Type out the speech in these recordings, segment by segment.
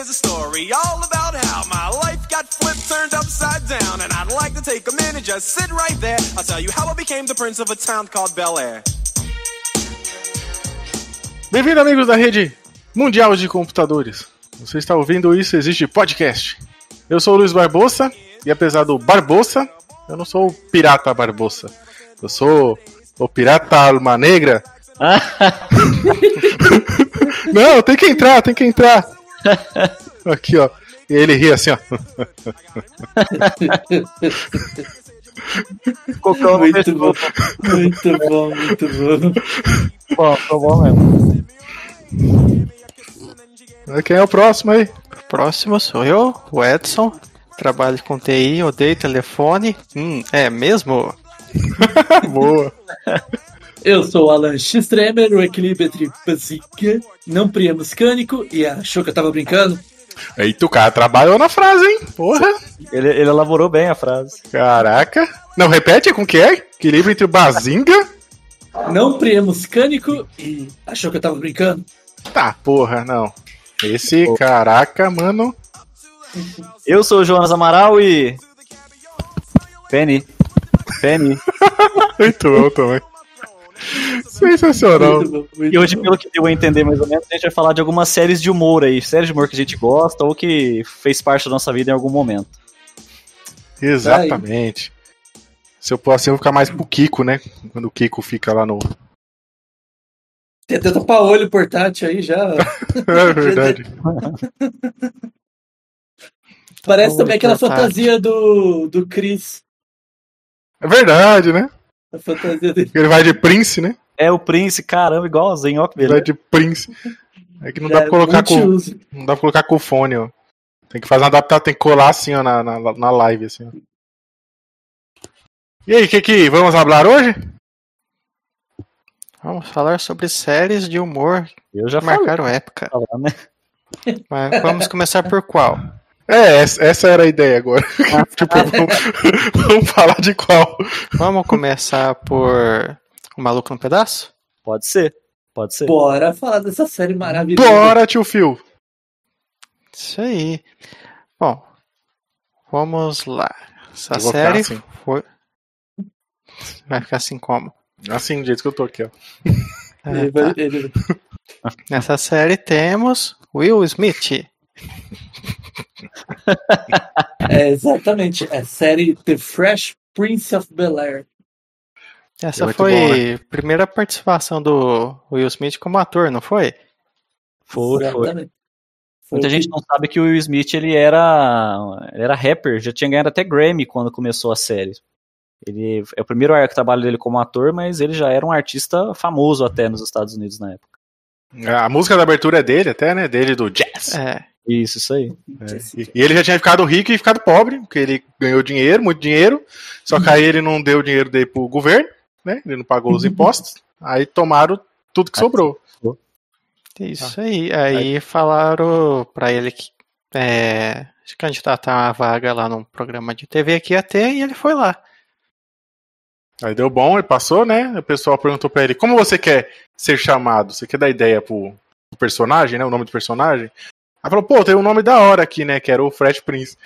is a story all about how my life got flipped, turned upside down. And I'd like to take a minute, just sit right there. I'll tell you how I became the prince of a town called Bel Air. Bem-vindo, amigos da rede mundial de computadores. Você está ouvindo isso, existe podcast. Eu sou o Luiz Barbosa, e apesar do Barbosa, eu não sou o pirata Barbosa. Eu sou o pirata alma negra. não, tem que entrar, tem que entrar. Aqui, ó. E ele ri assim, ó. Cocão Muito bom, muito bom, muito bom. Bom, tô bom mesmo. Quem é o próximo aí? Próximo sou eu, o Edson. Trabalho com TI, odeio telefone. Hum, é mesmo? Boa. Eu sou o Alan Xtremer, o equilíbrio entre basica, não priamos cânico e achou que eu tava brincando. Eita, o cara trabalhou na frase, hein? Porra. Ele, ele elaborou bem a frase. Caraca. Não, repete com o que é? Equilíbrio entre o bazinga. Não priamos cânico e achou que eu tava brincando. Tá, porra, não. Esse, caraca, mano. Eu sou o Jonas Amaral e. Penny. Penny. Muito bom também. Sensacional. Muito bom, muito E hoje, bom. pelo que deu a entender mais ou menos, a gente vai falar de algumas séries de humor aí. Séries de humor que a gente gosta ou que fez parte da nossa vida em algum momento. Exatamente. Se eu posso, eu vou ficar mais pro Kiko, né? Quando o Kiko fica lá no. Tem até tapa-olho portátil aí já. É verdade. Parece também aquela portátil. fantasia do, do Chris. É verdade, né? A fantasia dele. Ele vai de Prince, né? É o Prince, caramba, igualzinho, ó que Ele vai beleza. de Prince. É que não dá É, pra colocar com. Não dá pra colocar com o fone, ó. Tem que fazer um adaptado, tem que colar assim, ó, na, na, na live, assim, ó. E aí, que que vamos falar hoje? Vamos falar sobre séries de humor Eu já que marcaram época. falei, né? Mas vamos começar por qual? É, essa, era a ideia agora. tipo, vamos, vamos falar de qual? Vamos começar por O Maluco no Pedaço? Pode ser. Pode ser. Bora falar dessa série maravilhosa. Bora, tio Phil. Isso aí. Bom, vamos lá. Essa Eu série assim. foi. Vai ficar assim como? Assim, do jeito que eu tô aqui, ó. É, tá. Nessa série temos Will Smith. É, exatamente. É a série The Fresh Prince of Bel-Air. Essa muito foi bom, a primeira participação do Will Smith como ator, não foi? Foi, foi. Exatamente. Foi Muita gente que- não sabe que o Will Smith ele era, ele era rapper, já tinha ganhado até Grammy quando começou a série. Ele é o primeiro trabalho dele como ator, mas ele já era um artista famoso até nos Estados Unidos na época. A música da abertura é dele, até, né? Dele do jazz. É. Isso, isso aí. É, E, e ele já tinha ficado rico e ficado pobre, porque ele ganhou dinheiro, muito dinheiro, só que aí ele não deu o dinheiro dele pro governo, né? Ele não pagou os impostos, aí tomaram tudo que sobrou. Isso aí. Aí falaram pra ele que é, se candidatar a uma vaga lá num programa de TV que ia ter e ele foi lá. Aí deu bom, ele passou, né? O pessoal perguntou pra ele, como você quer ser chamado? Você quer dar ideia pro, personagem, né? O nome do personagem? Aí falou, pô, tem um nome da hora aqui, né? Que era o Fresh Prince.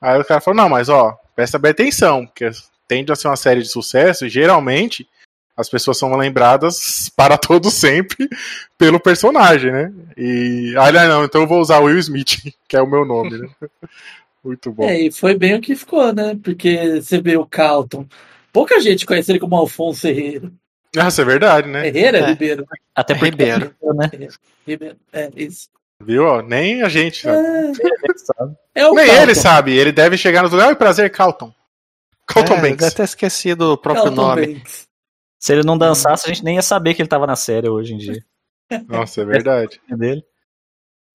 Aí o cara falou, não, mas ó, presta bem atenção, porque tende a ser uma série de sucesso e geralmente as pessoas são lembradas para todo sempre pelo personagem, né? E aí ah, não, então eu vou usar Will Smith, que é o meu nome, né? Muito bom. É, e foi bem o que ficou, né? Porque você vê o Calton. Pouca gente conhece ele como Alfonso Herrera. Nossa, é verdade, né? Herrera, É. Ribeiro. Até porque Ribeiro. né? Ribeiro. É, isso. Viu? Ó, nem a gente. sabe? É, é o Nem Calton. ele sabe, ele deve chegar no lugar. Oi, prazer, Calton. Calton É, Banks. deve ter esquecido o próprio Calton nome. Banks. Se ele não dançasse, a gente nem ia saber que ele tava na série hoje em dia. Nossa, é verdade. É dele.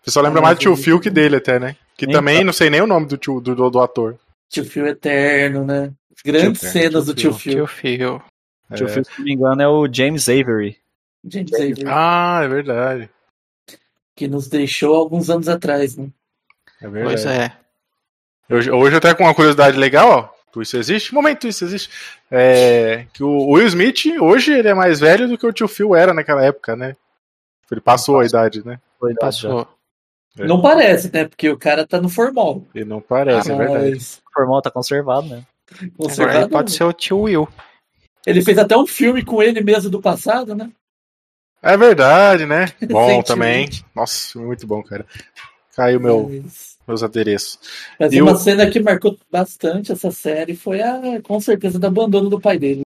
O pessoal lembra É, mais do tio Phil que dele até, né? Que Sim, também não sei nem o nome do, tio, do, do, do ator. Tio Phil Eterno, né? Grandes Phil, cenas Tio do tio Phil. Tio Phil. É. Tio Phil, se não me engano, é o James Avery. James Avery, Ah, é verdade. que nos deixou alguns anos atrás, né? É verdade. Pois é. Hoje, hoje até com uma curiosidade legal, ó. Isso existe? Momento, isso existe. É, que o Will Smith, hoje, ele é mais velho do que o tio Phil era naquela época, né? Ele passou a idade, né? Foi Passou. É. Não parece, né? Porque o cara tá no formal. E não parece, é verdade. Mas O formal tá conservado, né? Agora conservador. ele pode ser o tio Will. Ele fez até um filme com ele mesmo do passado, né? É verdade, né? Bom também. Nossa, muito bom, cara. Caiu meu, Mas, meus adereços. mas E uma o- cena que marcou bastante essa série foi a, com certeza, do abandono do pai dele.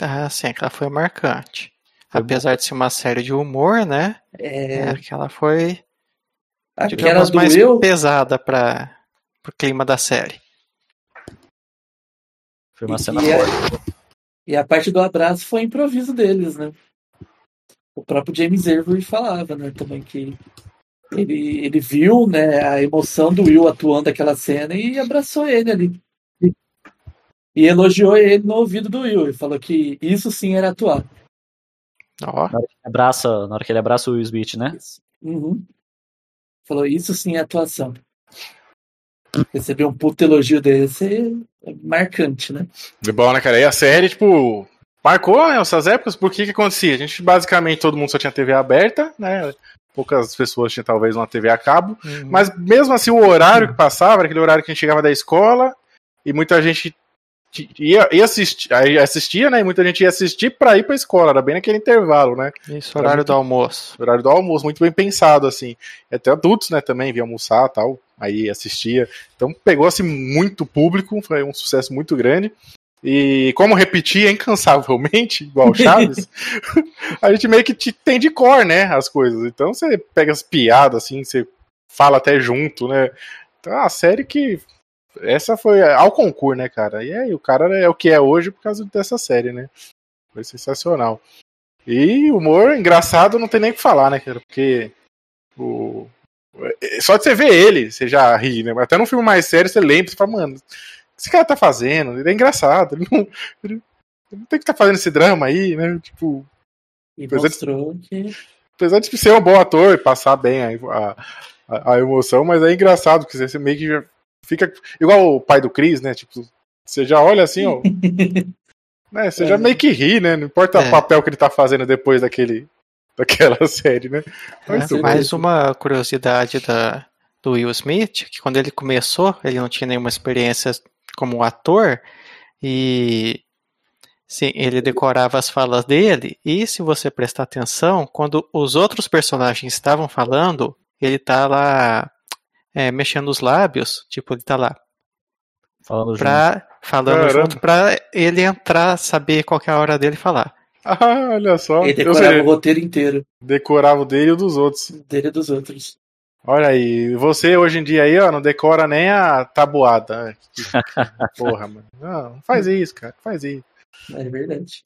Ah, sim, aquela foi marcante. Apesar de ser uma série de humor, né? É, É, aquela foi, aquela digamos, mais eu, pesada para o clima da série. Foi uma E- cena e, forte. a, e a parte do abraço foi improviso deles, né? O próprio James Avery falava, né, também que ele, ele viu, né, a emoção do Will atuando aquela cena e abraçou ele ali. E, e elogiou ele no ouvido do Will e falou que isso sim era atuar. Ó, Abraça, na hora que ele abraça o Will Smith, né? Isso. Uhum. Falou, isso sim é atuação. Receber um puto elogio desse marcante, né? De bom, né, cara? E a série, tipo, marcou né, essas épocas, porque que acontecia? A gente, basicamente, todo mundo só tinha TV aberta, né? Poucas pessoas tinham, talvez, uma TV a cabo. uhum. Mas mesmo assim, o horário que passava era aquele horário que a gente chegava da escola e muita gente ia, ia assistir, assistia, né? E muita gente ia assistir pra ir pra escola. Era bem naquele intervalo, né? Isso, horário do almoço. Horário do almoço, muito bem pensado, assim. Até adultos, né, também, vinham almoçar e tal. Aí assistia. Então pegou, assim, muito público, foi um sucesso muito grande. E como repetia incansavelmente, igual Chaves, a gente meio que te- tem de cor, né, as coisas. Então você pega as piadas, assim, você fala até junto, né. Então é uma série que. Essa foi ao concurso, né, cara? E aí, o cara é o que é hoje por causa dessa série, né? Foi sensacional. E humor engraçado não tem nem o que falar, né, cara? Porque o... só de você ver ele, você já ri, né? Até num filme mais sério, você lembra, você fala, mano, o que esse cara tá fazendo? Ele é engraçado, ele não, ele não tem que estar fazendo esse drama aí, né? Tipo, E é. mostrou que apesar de ser um bom ator e passar bem a, a, a emoção, mas é engraçado, porque você meio que já fica igual o pai do Chris, né? Tipo, você já olha assim, ó. né? Você É. já meio que ri, né? Não importa É. o papel que ele tá fazendo depois daquele, daquela série, né? É, bom. mais uma curiosidade da, do Will Smith, que quando ele começou, ele não tinha nenhuma experiência como ator, e sim, ele decorava as falas dele, e se você prestar atenção, quando os outros personagens estavam falando, ele tá lá é, mexendo os lábios, tipo, ele tá lá Falando junto. pra, falando Caramba. junto pra ele entrar, saber qual que é a hora dele falar. Ah, olha só. ele decorava o roteiro inteiro decorava o dele e o dos outros. dele e dos outros. Olha aí, você hoje em dia aí, ó, não decora nem a tabuada. Porra, mano. Não, faz isso, cara. Faz isso. É verdade.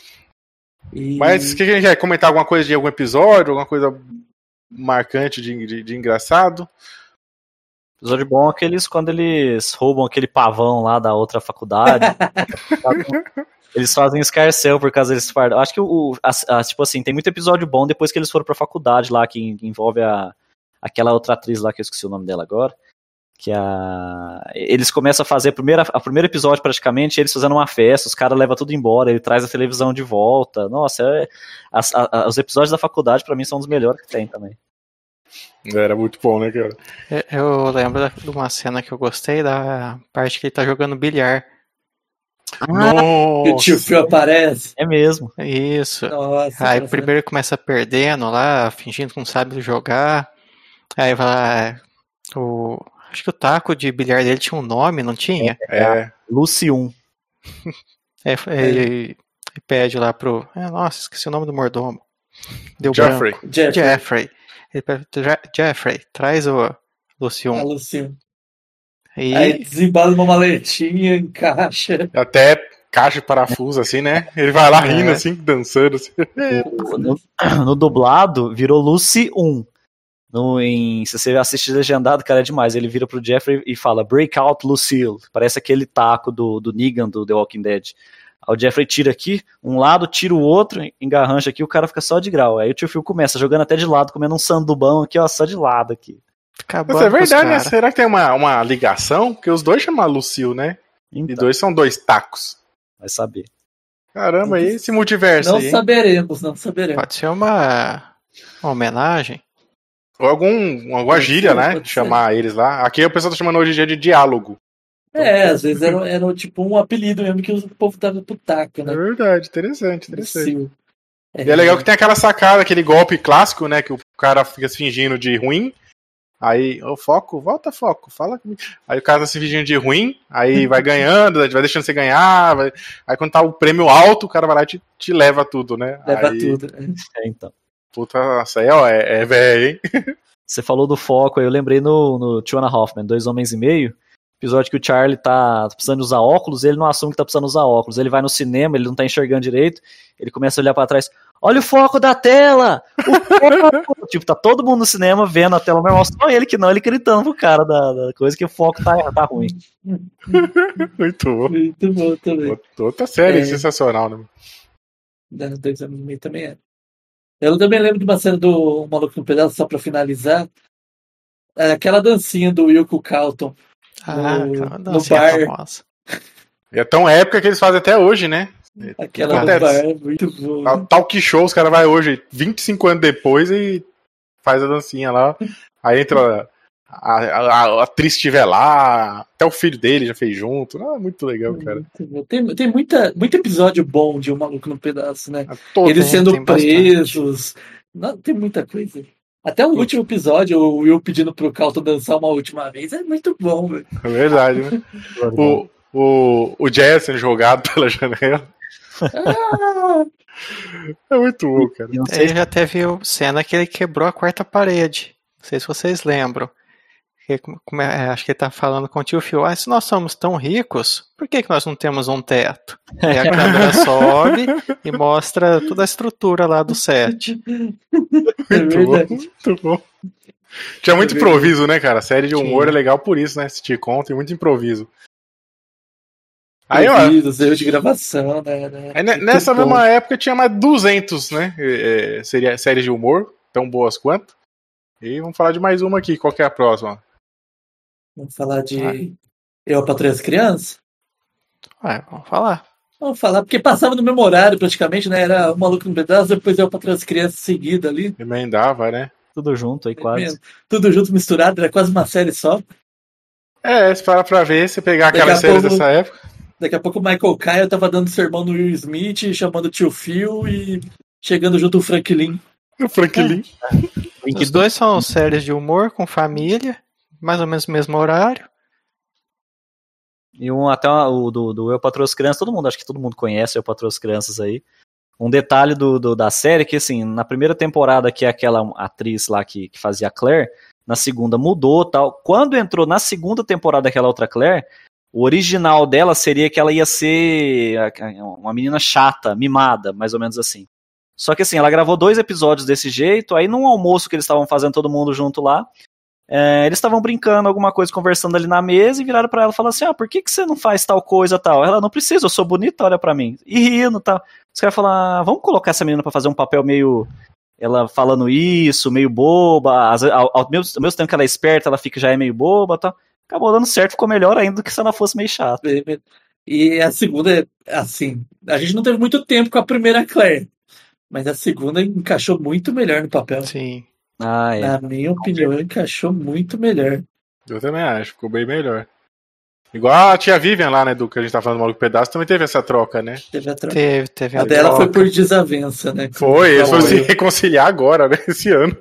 E... Mas o que, que a gente quer? Comentar alguma coisa de algum episódio? Alguma coisa marcante de, de, de engraçado? episódio bom é aqueles quando eles roubam aquele pavão lá da outra faculdade. eles fazem escarcel por causa deles fardam. Acho que o, a- a- tipo assim, tem muito episódio bom depois que eles foram pra faculdade lá, que en- envolve a, aquela outra atriz lá que eu esqueci o nome dela agora. Que a. Eles começam a fazer a primeira, a primeiro episódio praticamente, eles fazendo uma festa, os caras levam tudo embora, ele traz a televisão de volta. Nossa, é- as- a- os episódios da faculdade pra mim são um dos melhores que tem também. Era muito bom, né, cara? Eu- Eu lembro de uma cena que eu gostei, da parte que ele tá jogando bilhar. E o tio. Phil aparece. É mesmo. Isso. Nossa. Aí nossa. primeiro começa perdendo lá, fingindo que não sabe jogar. Aí vai lá, o, acho que o taco de bilhar dele tinha um nome, não tinha? É, Lucy 1. É, ele, ele pede lá pro. é, nossa, esqueci o nome do mordomo. Deu Jeffrey. branco. Jeff, Jeffrey. Ele pede, "Je- Jeffrey, traz o Lucium. a Lucinho. E Aí desembala uma maletinha, encaixa. Até caixa de parafuso, assim, né? Ele vai lá rindo, É. assim, dançando. Assim. No, no dublado, virou Lucy 1. No, em, se você assistir legendado, cara, é demais. Ele vira pro Jeffrey e fala Breakout Lucille. Parece aquele taco do, do Negan do The Walking Dead. Aí o Jeffrey tira aqui, um lado, tira o outro, engarrancha aqui, o cara fica só de grau. Aí o tio Phil começa jogando até de lado, comendo um sandubão aqui, ó, só de lado aqui. Acabou. Mas é verdade, né? Será que tem uma, uma ligação? Porque os dois chamam Lucille, né? E Então, dois são dois tacos. vai saber. Caramba, e esse multiverso Não aí, hein? saberemos, não saberemos. Pode ser uma, uma homenagem. Ou algum, alguma Pode gíria, ser, né? De chamar eles lá. Aqui o pessoal tá chamando hoje em dia de diálogo. É, às vezes era, era tipo um apelido mesmo que o povo dava pro taco, É né? verdade, interessante, interessante. Sil. E é legal que tem aquela sacada, aquele golpe clássico, né? Que o cara fica se fingindo de ruim. Aí, ô foco, volta foco, fala comigo. Aí o cara tá se fingindo de ruim, aí vai ganhando, vai deixando você ganhar. vai- Aí quando tá o prêmio alto, o cara vai lá e te, te leva tudo, né? Leva aí, tudo. É, então. Puta, nossa, aí, é, é velho, hein? Você falou do foco, aí eu lembrei no, no Two and a Half Men, Dois Homens e Meio, episódio que o Charlie tá precisando usar óculos, ele não assume que tá precisando usar óculos. Ele vai no cinema, ele não tá enxergando direito, ele começa a olhar pra trás, olha o foco da tela! O foco! tipo, tá todo mundo no cinema vendo a tela normal, só ele que não, ele gritando pro cara da, da coisa que o foco tá, tá ruim. Muito bom. Muito bom também. Outra série É. sensacional, né? Da dois anos e meio também é. Eu também lembro de uma cena do Maluco no Pedaço, só pra finalizar. É Aquela dancinha do Will com o Calton. Ah, No- aquela no dancinha bar. famosa. E é tão épica que eles fazem até hoje, né? Aquela do Acontece. bar, muito bom. Tal- Talk show, os caras vai hoje, 25 anos depois, e faz a dancinha lá. Aí entra a, a, a atriz estiver lá, até o filho dele já fez junto. Ah, muito legal, cara. Tem, tem muita, muito episódio bom de Um Maluco no Pedaço, né? Todo, Eles sendo tem presos. Não, tem muita coisa. Até o último episódio, o Will pedindo pro Calton dançar uma última vez, é muito bom, velho. é verdade, né? O, o, o Jess sendo jogado pela janela. É muito bom, cara. E não sei Ele já teve cena que ele quebrou a quarta parede. Não sei se vocês lembram. Que é- acho que ele tá falando com o tio Phil. Ah, se nós somos tão ricos, por que, que nós não temos um teto? E a câmera sobe e mostra toda a estrutura lá do set. é Muito bom, muito bom. Tinha muito É improviso, né, cara? Série de humor Tinha. é legal por isso, né? Assistir conta tem muito improviso. Aí, ó, erros de gravação, né? né? Aí, Muito nessa bom. mesma época tinha mais 200, né? é, é, seria séries de humor, tão boas quanto. E vamos falar de mais uma aqui. Qual que é a próxima? Vamos falar de Ah. Eu para as crianças? Ué, vamos falar. Vamos falar, porque passava no mesmo horário praticamente, né? Era um maluco no pedaço, depois eu para as crianças seguida ali. Emendava, né? tudo junto aí quase. Tudo junto misturado, era quase uma série só. É, se parar pra ver, se pegar Daqui aquelas séries pouco- dessa época. Daqui a pouco o Michael Kyle tava dando sermão no Will Smith, chamando o tio Phil e chegando junto o Franklin. O Franklin. Os dois são séries de humor com família, mais ou menos no mesmo horário. E um, até o do, do Eu Patroa as Crianças, todo mundo, acho que todo mundo conhece Eu Patroa as Crianças aí. Um detalhe do, do- da série que, assim, na primeira temporada, que é aquela atriz lá que, que fazia a Claire, na segunda mudou tal. Quando entrou na segunda temporada aquela outra Claire, o original dela seria que ela ia ser uma menina chata, mimada, mais ou menos assim. Só que assim, ela gravou dois episódios desse jeito, aí num almoço que eles estavam fazendo todo mundo junto lá, é, eles estavam brincando, alguma coisa, conversando ali na mesa e viraram pra ela e falaram assim: Ah, por que, que você não faz tal coisa tal? Ela não precisa, eu sou bonita, olha pra mim. E rindo tal. Os caras falaram: ah, Vamos colocar essa menina pra fazer um papel meio. Ela falando isso, meio boba. Ao, ao, mesmo, ao mesmo tempo que ela é esperta, ela fica já é meio boba tal. Acabou dando certo, ficou melhor ainda do que se ela fosse meio chata. E a segunda, assim, a gente não teve muito tempo com a primeira Claire, mas a segunda encaixou muito melhor no papel. Sim. Ah, é. Na minha opinião, encaixou muito melhor. Eu também acho, ficou bem melhor. Igual a tia Vivian lá, né, do que a gente tá falando do Maluco Pedaço, também teve essa troca, né? Teve a troca. Teve, teve A a dela foi por desavença, né? Foi, eles foram se Foi. reconciliar agora, né, esse ano.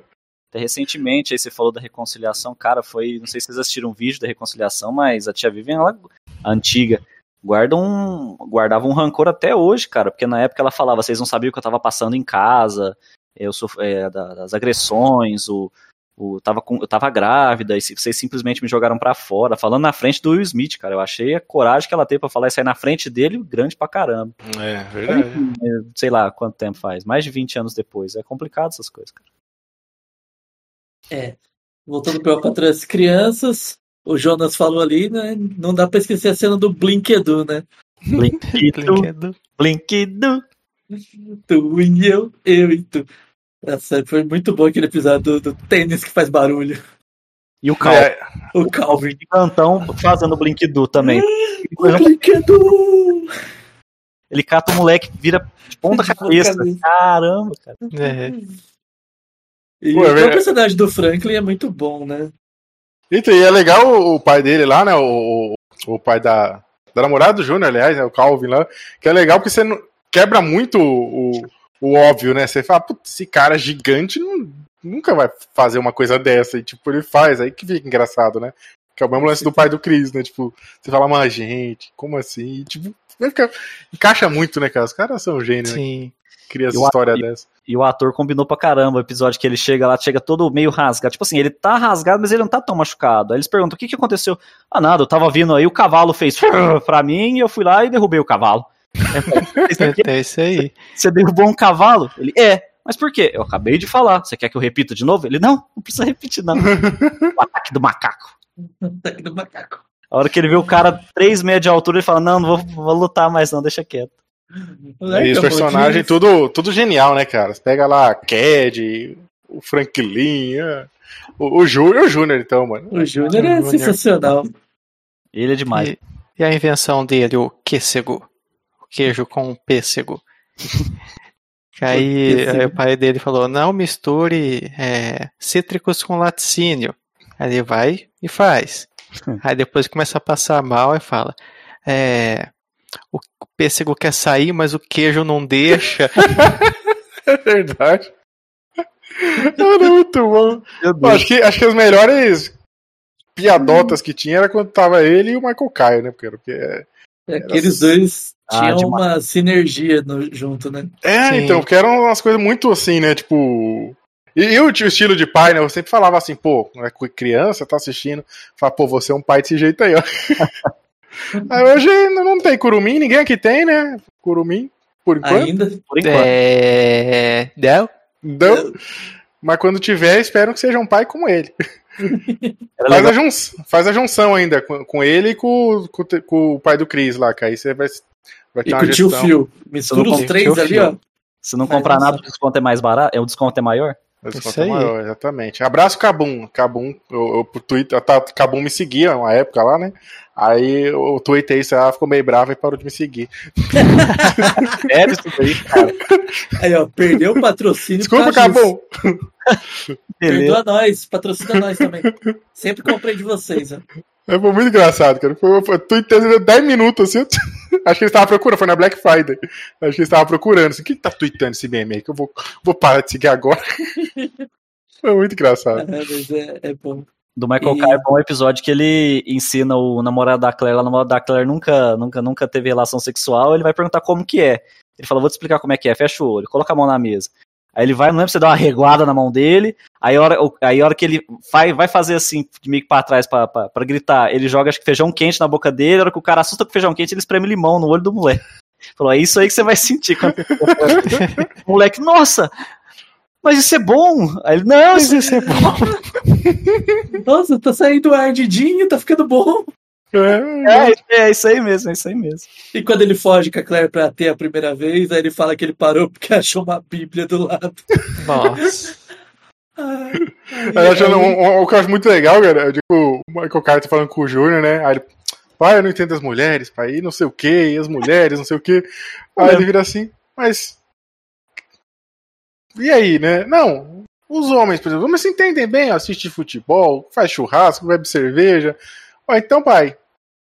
Até recentemente, aí você falou da reconciliação, cara, foi. Não sei se vocês assistiram um vídeo da reconciliação, mas a tia Vivian, ela, a antiga, guarda um, guardava um rancor até hoje, cara, porque na época ela falava, vocês não sabiam o que eu tava passando em casa, eu sou é, da- das agressões, o, o, tava com, eu tava grávida, e vocês simplesmente me jogaram pra fora, falando na frente do Will Smith, cara. Eu achei a coragem que ela teve pra falar isso aí na frente dele, grande pra caramba. É, verdade. É, Sei lá quanto tempo faz, mais de 20 anos depois. É complicado essas coisas, cara. É. Voltando para para as crianças, o Jonas falou ali, né? Não dá para esquecer a cena do Blinkedu, né? Blinkidu, Brinquedo. Blinkidu. Tu e eu, eu e tu. Essa foi muito bom aquele episódio do, do tênis que faz barulho. E o Calvin. É, O Calvin. Cantão fazendo Blinkidu também. O Blinkedu! Ele cata o moleque, vira de ponta De ponta cabeça. cabeça. Caramba, cara. É. E Pô, é o personagem do Franklin é muito bom, né? Então, e é legal o, o pai dele lá, né? O, o, o pai da, da namorada do Júnior, aliás, né, o Calvin lá, que é legal porque você não- quebra muito o, o, o óbvio, né? Você fala, putz, esse cara gigante não- nunca vai fazer uma coisa dessa. E, tipo, ele faz, aí que fica engraçado, né? Que é o mesmo lance do pai do Chris, né? Tipo, você fala, mas gente, como assim? E, tipo, fica- encaixa muito, né, cara? Os caras são gênios, né? Cria essa história eu- dessa. E o ator combinou pra caramba o episódio que ele chega lá, chega todo meio rasgado. Tipo assim, ele tá rasgado, mas ele não tá tão machucado. Aí eles perguntam: o que que aconteceu? Ah, nada, eu tava vindo aí, o cavalo fez pra mim e eu fui lá e derrubei o cavalo. Isso aqui, É isso aí. Você derrubou um cavalo? Ele é. Mas por quê? Eu acabei de falar. Você quer que eu repita de novo? Ele, não, não precisa repetir, não. o ataque do macaco. Ataque do macaco. A hora que ele vê o cara 3 metros de altura, ele fala: Não, não vou, vou lutar mais, não, deixa quieto. E os personagens, tudo, tudo genial, né, cara? Você pega lá a Cad, o Franklin, é, o, o Júnior, o Júnior, então, mano. O Júnior é Júnior. sensacional. Ele é demais. E, e a invenção dele, o quêssego. O queijo com pêssego. Que aí, pêssego. aí o pai dele falou, não misture é, cítricos com laticínio. Aí ele vai e faz. Aí depois começa a passar mal e fala, é, o pêssego quer sair, mas o queijo não deixa. É verdade. Era muito bom. Pô, acho, que, acho que as melhores piadotas que tinha era quando tava ele e o Michael Caio, né? Porque, porque é, Aqueles dois Ah, tinham demais. uma sinergia no- junto, né? é Sim. então, porque eram umas coisas muito assim, né? Tipo. E, e o, o estilo de pai, né? Eu sempre falava assim, pô, é com criança, tá assistindo. Fala, pô, você é um pai desse jeito aí, ó. aí hoje não tem curumim, ninguém aqui tem, né? Curumim, por enquanto. Ainda. Por enquanto. É, não? Não. Mas quando tiver, espero que seja um pai como ele. Faz a, junção, faz a junção ainda com, com ele e com, com, com o pai do Chris lá, que aí você vai, vai ter E uma com o tio gestão. Phil. Mistura os três ali, ó. Se não comprar nada, o desconto é mais barato. É, o desconto é maior? Desconto Isso é aí. maior, exatamente. Abraço, Cabum. Cabum, eu, eu, Twitter, tá, Cabum me seguia uma época lá, né? Aí eu tuitei isso, ela ficou meio brava e parou de me seguir. Sério isso daí, cara. Aí, ó, perdeu o patrocínio. Desculpa. Cabum. Perdoa nós, patrocina nós também. Sempre comprei de vocês, ó. É, Foi muito engraçado, cara. Foi, foi tuitando 10 minutos, assim. Acho que eles estavam procurando, foi na Black Friday. Acho que eles estavam procurando, assim, quem que tá tweetando esse meme aí? Que eu vou, vou parar de seguir agora. foi muito engraçado. É, mas é, é bom. Do Michael E- Caio é bom episódio que ele ensina o namorado da Claire, lá, o namorado da Claire nunca, nunca, nunca teve relação sexual, ele vai perguntar como que é. Ele fala, vou te explicar como é que é, fecha o olho, coloca a mão na mesa. Aí ele vai, não lembro se dá uma reguada na mão dele, aí a hora, aí a hora que ele vai, vai fazer assim, de meio que pra trás pra, pra, pra gritar, ele joga acho que feijão quente na boca dele, a hora que o cara assusta com feijão quente, ele espreme limão no olho do moleque. Falou, é isso aí que você vai sentir quando o moleque, nossa, mas isso é bom. Aí ele, não, isso, Isso é bom. Nossa, tá saindo ardidinho, tá ficando bom. É, é, é isso aí mesmo, é isso aí mesmo. E quando ele foge com a Claire pra ter a primeira vez, aí ele fala que ele parou porque achou uma bíblia do lado. Nossa. Ai, acho, um, um- o que eu acho muito legal, cara, eu digo, o Michael Caio tá falando com o Júnior, né? Aí ele, pai, eu não entendo as mulheres, pai, e não sei o que, e as mulheres, não sei o que. Aí ele vira assim, mas. E aí, né? Não, os homens, por exemplo, os homens se entendem bem, assiste futebol, faz churrasco, bebe cerveja. Ó, então, pai,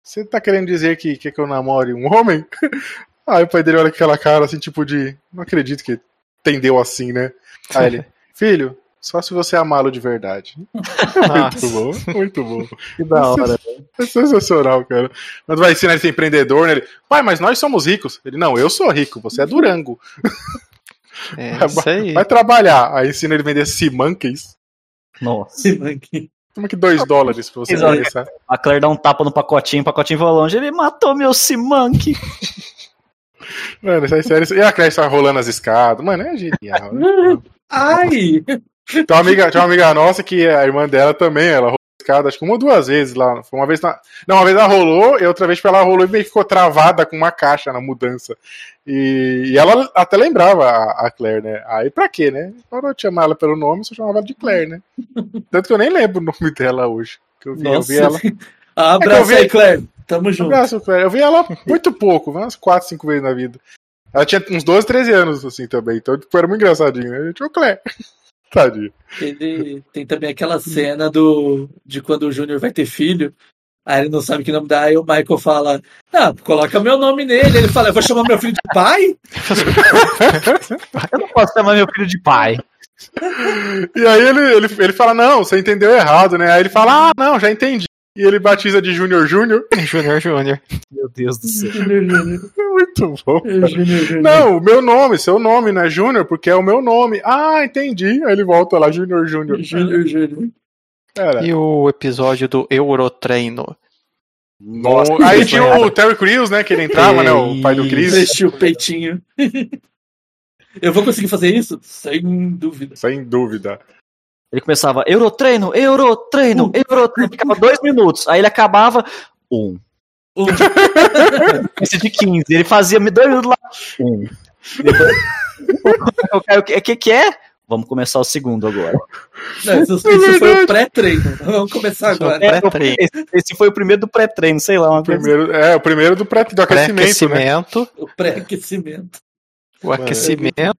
você tá querendo dizer que quer que eu namore um homem? Aí o pai dele olha com aquela cara assim, tipo de. Não acredito que entendeu assim, né? Aí ele, filho, só se você amá-lo de verdade. Muito bom, muito bom. Que da hora. É sensacional, cara. Quando vai ensinar ele a ser empreendedor, né? Ele, pai, mas nós somos ricos. Ele, não, eu sou rico, você é Durango. É isso aí. Vai trabalhar. Aí ensina ele a vender Simonkeys. Nossa. esse monkey. Como que dois dólares pra você começar? A Claire dá um tapa no pacotinho, o pacotinho voa longe, ele matou meu Simank. Mano, essa é série. E a Claire está rolando as escadas. Mano, é genial. né? Ai! Tem uma, amiga, tem uma amiga nossa que a irmã dela também, ela escada, acho que uma ou duas vezes lá. Foi uma vez na... Não, uma vez ela rolou, e outra vez ela rolou e meio que ficou travada com uma caixa na mudança. E, e ela até lembrava a, a Claire, né? Aí pra quê, né? Para eu chamar ela pelo nome, só chamava ela de Claire, né? Tanto que eu nem lembro o nome dela hoje. Que eu vi, eu Nossa. vi ela. Ah, É eu abraço vi- aí, Claire. Tamo junto. abraço, Claire. Eu vi ela muito pouco, umas 4, 5 vezes na vida. Ela tinha uns 12, 13 anos, assim, também. Então, tipo, era muito engraçadinho, né? Tipo, Claire. Tadinho. Ele tem também aquela cena do de quando o Júnior vai ter filho. Aí ele não sabe que nome dá, aí o Michael fala, ah, coloca meu nome nele. Ele fala, eu vou chamar meu filho de pai? Eu não posso chamar meu filho de pai. E aí ele, ele, ele fala, não, você entendeu errado, né? Aí ele fala, ah, não, já entendi. E ele batiza de Júnior Júnior. Júnior Júnior. Meu Deus do céu. Júnior, Júnior. Muito bom. Júnior, Júnior. Não, o meu nome, seu nome, não é Júnior, porque é o meu nome. Ah, entendi. Aí ele volta lá, Júnior Júnior. Júnior, Júnior. E o episódio do Eurotreino. Nossa, aí tinha errado. o Terry Crews, né? Que ele entrava, né? O pai do Chris. Mexi o peitinho. Eu vou conseguir fazer isso? Sem dúvida. Sem dúvida. Ele começava, Eurotreino, Eurotreino, Eurotreino. Ficava dois minutos. Aí ele acabava, um. Um. Esse de 15. Ele fazia dois minutos lá, um. O que, que que é? Vamos começar o segundo agora. Não, isso, É isso foi verdade. o pré-treino. Vamos começar agora. pré-treino. Esse, esse foi o primeiro do pré-treino, sei lá, uma coisa. Primeiro, é, o primeiro do, pré, do aquecimento, né? Pré-aquecimento. O pré-aquecimento. O aquecimento.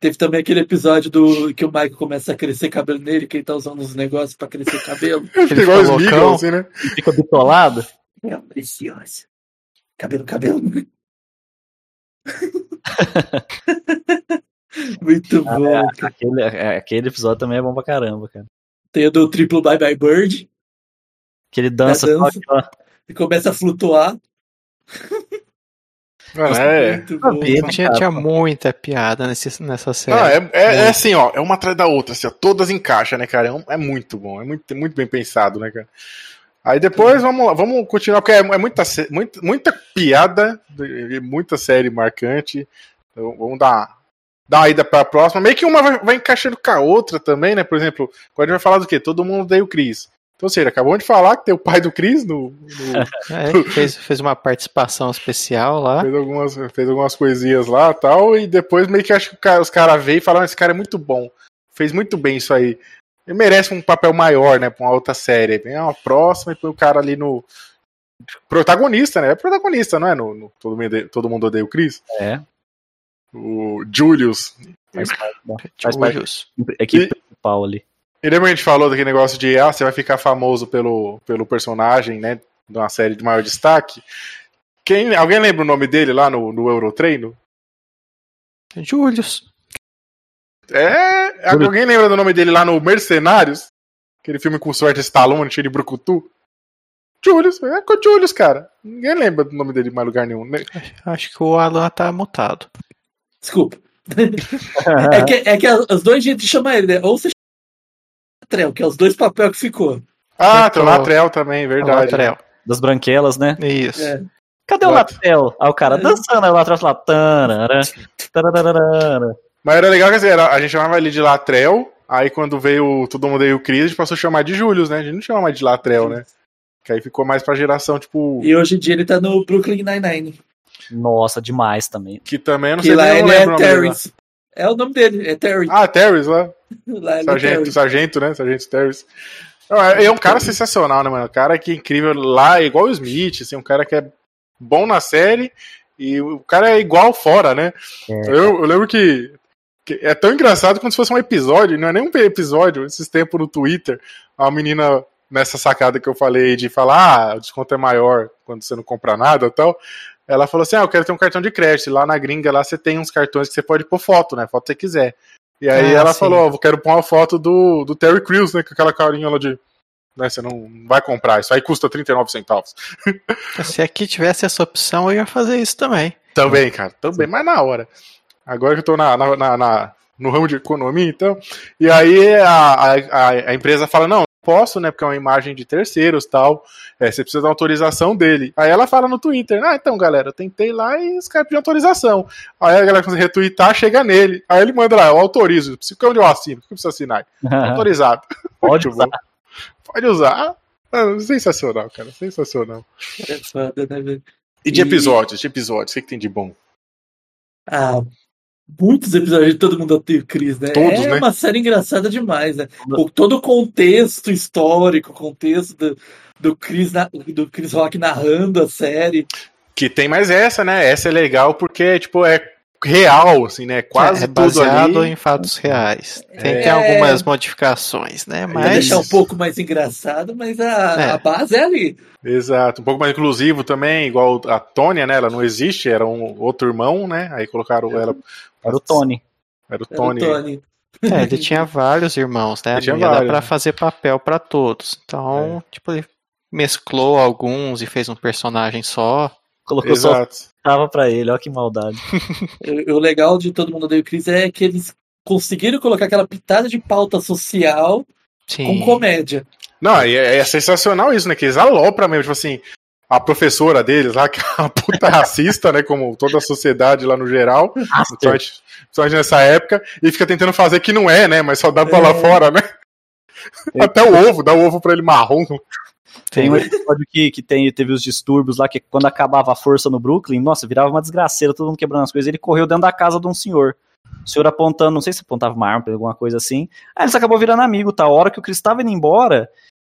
Teve também aquele episódio do que o Michael começa a crescer cabelo nele, que ele tá usando uns negócios pra crescer cabelo. Ele Igual fica os loucão. Beagles, assim, né? E fica bitolado. É preciosa. Cabelo, cabelo. Muito Ah, bom. cara. Aquele, é, aquele episódio também é bom pra caramba, cara. Tem o do triplo Bye Bye Bird, Que ele dança, Da dança. que começa a flutuar. É. Muito bom. Tinha, tinha muita piada nesse, nessa série. Ah, é, é, é assim, ó, é uma atrás da outra, assim, ó, todas encaixam, né, cara? É, um- é muito bom, é muito, muito bem pensado, né, cara? Aí depois vamos lá, vamos continuar, porque é, é muita, muita, muita piada, muita série marcante. Então, vamos dar, dar uma ida pra próxima. Meio que uma vai, vai encaixando com a outra também, né? Por exemplo, agora a gente vai falar do quê? Todo mundo odeia o Chris. Então, ou seja, acabou de falar que tem o pai do Chris no, no- É, ele fez, fez uma participação especial lá. fez, algumas, fez algumas coisinhas lá e tal, e depois meio que acho que os caras veem e falam, esse cara é muito bom, fez muito bem isso aí. Ele merece um papel maior, né, pra uma outra série. Vem uma próxima e põe o cara ali no. Protagonista, né? É protagonista, não é? No, no- todo, mundo odeia, todo mundo odeia o Chris. é. O Julius. Faz faz parte Julius. equipe principal ali. E lembra que a gente falou daquele negócio de, ah, você vai ficar famoso pelo, pelo personagem, né? De uma série de maior destaque. Quem, alguém lembra o nome dele lá no, no Eurotreino? Julius. É. Júlio. Alguém lembra do nome dele lá no Mercenários? Aquele filme com sorte Stallone, cheio de brucutu? Julius, é com o Julius, cara. Ninguém lembra do nome dele em mais lugar nenhum. né? Acho que o Alan tá mutado. Desculpa. é que, é que os dois jeitos de chamar ele, né? Ou você chama Trel, que é os dois papéis que ficou. Ah, tem o Latrell também, verdade. Latrell. Das branquelas, né? Isso. É. Cadê o Lat- Latrell? Aí o cara dançando, aí o Latrell fala. Tanara, tararara. Mas era legal que assim, era- a gente chamava ele de Latrell, aí quando veio todo mundo aí o Chris, a gente passou a chamar de Julius, né? A gente não chama mais de Latrell, né? Que aí ficou mais pra geração, tipo. E hoje em dia ele tá no Brooklyn Nine-Nine. Nossa, demais também. Que também não Que sei lá nem eu lembro é o nome lá. Terrence. É o nome dele, é Terry. Ah, Terrence lá. lá ele é Sargento, Terry. sargento, né? Sargento. Não, é é um cara sensacional, né, mano? Um cara que é incrível lá, é igual o Smith, assim, um cara que é bom na série e o cara é igual fora, né? É. Eu, eu lembro que, que é tão engraçado como se fosse um episódio, não é nem um episódio, esses tempos no Twitter, a menina nessa sacada que eu falei de falar, ah, o desconto é maior quando você não compra nada e tal. Ela falou assim: Ah, eu quero ter um cartão de crédito. Lá na gringa, lá você tem uns cartões que você pode pôr foto, né? Foto que você quiser. E aí Ah, ela sim. falou: Ó, eu quero pôr uma foto do, do Terry Crews, né? Com aquela carinha lá de. Né, você não vai comprar, isso aí custa 39 centavos. Se aqui tivesse essa opção, eu ia fazer isso também. Também, cara, também, mas na hora. Agora que eu tô na, na, na- no ramo de economia, então. E aí a, a, a- empresa fala: não posso, né? Porque é uma imagem de terceiros tal. É, você precisa da autorização dele. Aí ela fala no Twitter: ah, então, galera, eu tentei lá e os caras pediram autorização. Aí a galera consegue retweetar, chega nele. Aí ele manda lá: eu autorizo. Preciso onde eu assino? O que eu preciso assinar? Autorizado. Pode bom. Pode usar. Ah, sensacional, cara. Sensacional. É foda, né, velho? E de E- episódios, de episódios, o que, que tem de bom? Ah, muitos episódios de Todo Mundo Odeia o Chris, né? Todos, é né? uma série engraçada demais, né? Todo o contexto histórico, o contexto do, do, Chris na- do Chris Rock narrando a série. Que tem mais essa, né? Essa é legal porque, tipo, é real, assim, né? Quase é tudo baseado ali. em fatos reais. Tem, É. tem algumas modificações, né? Pra Mas deixar um pouco mais engraçado, mas a, É. a base é ali. Exato, um pouco mais inclusivo também, igual a Tônia, né? Ela não existe, era um outro irmão, né? Aí colocaram ela. Era o Tony. Era o Era o Tony. Tony. é, ele tinha vários irmãos, né? Ele tinha Não ia dar pra né? fazer papel pra todos. Então, tipo, ele mesclou alguns e fez um personagem só. Colocou só Exato. tava pra ele, olha que maldade. O legal de Todo Mundo Odeia o Chris é que eles conseguiram colocar aquela pitada de pauta social Sim. com comédia. Não, e é, é sensacional isso, né? Que eles alopram mesmo, tipo assim, a professora deles lá, que é uma puta racista, né? Como toda a sociedade lá no geral, principalmente, principalmente nessa época, e fica tentando fazer que não é, né? Mas só dá pra lá É. fora, né? Até o ovo, dá o ovo pra ele marrom. Tem um episódio que, que tem, teve os distúrbios lá, que quando acabava a força no Brooklyn, nossa, virava uma desgraceira, todo mundo quebrando as coisas. Ele correu dentro da casa de um senhor. O senhor apontando, não sei se apontava uma arma, alguma coisa assim. Aí eles acabou virando amigo, tá? A hora que o Chris tava indo embora,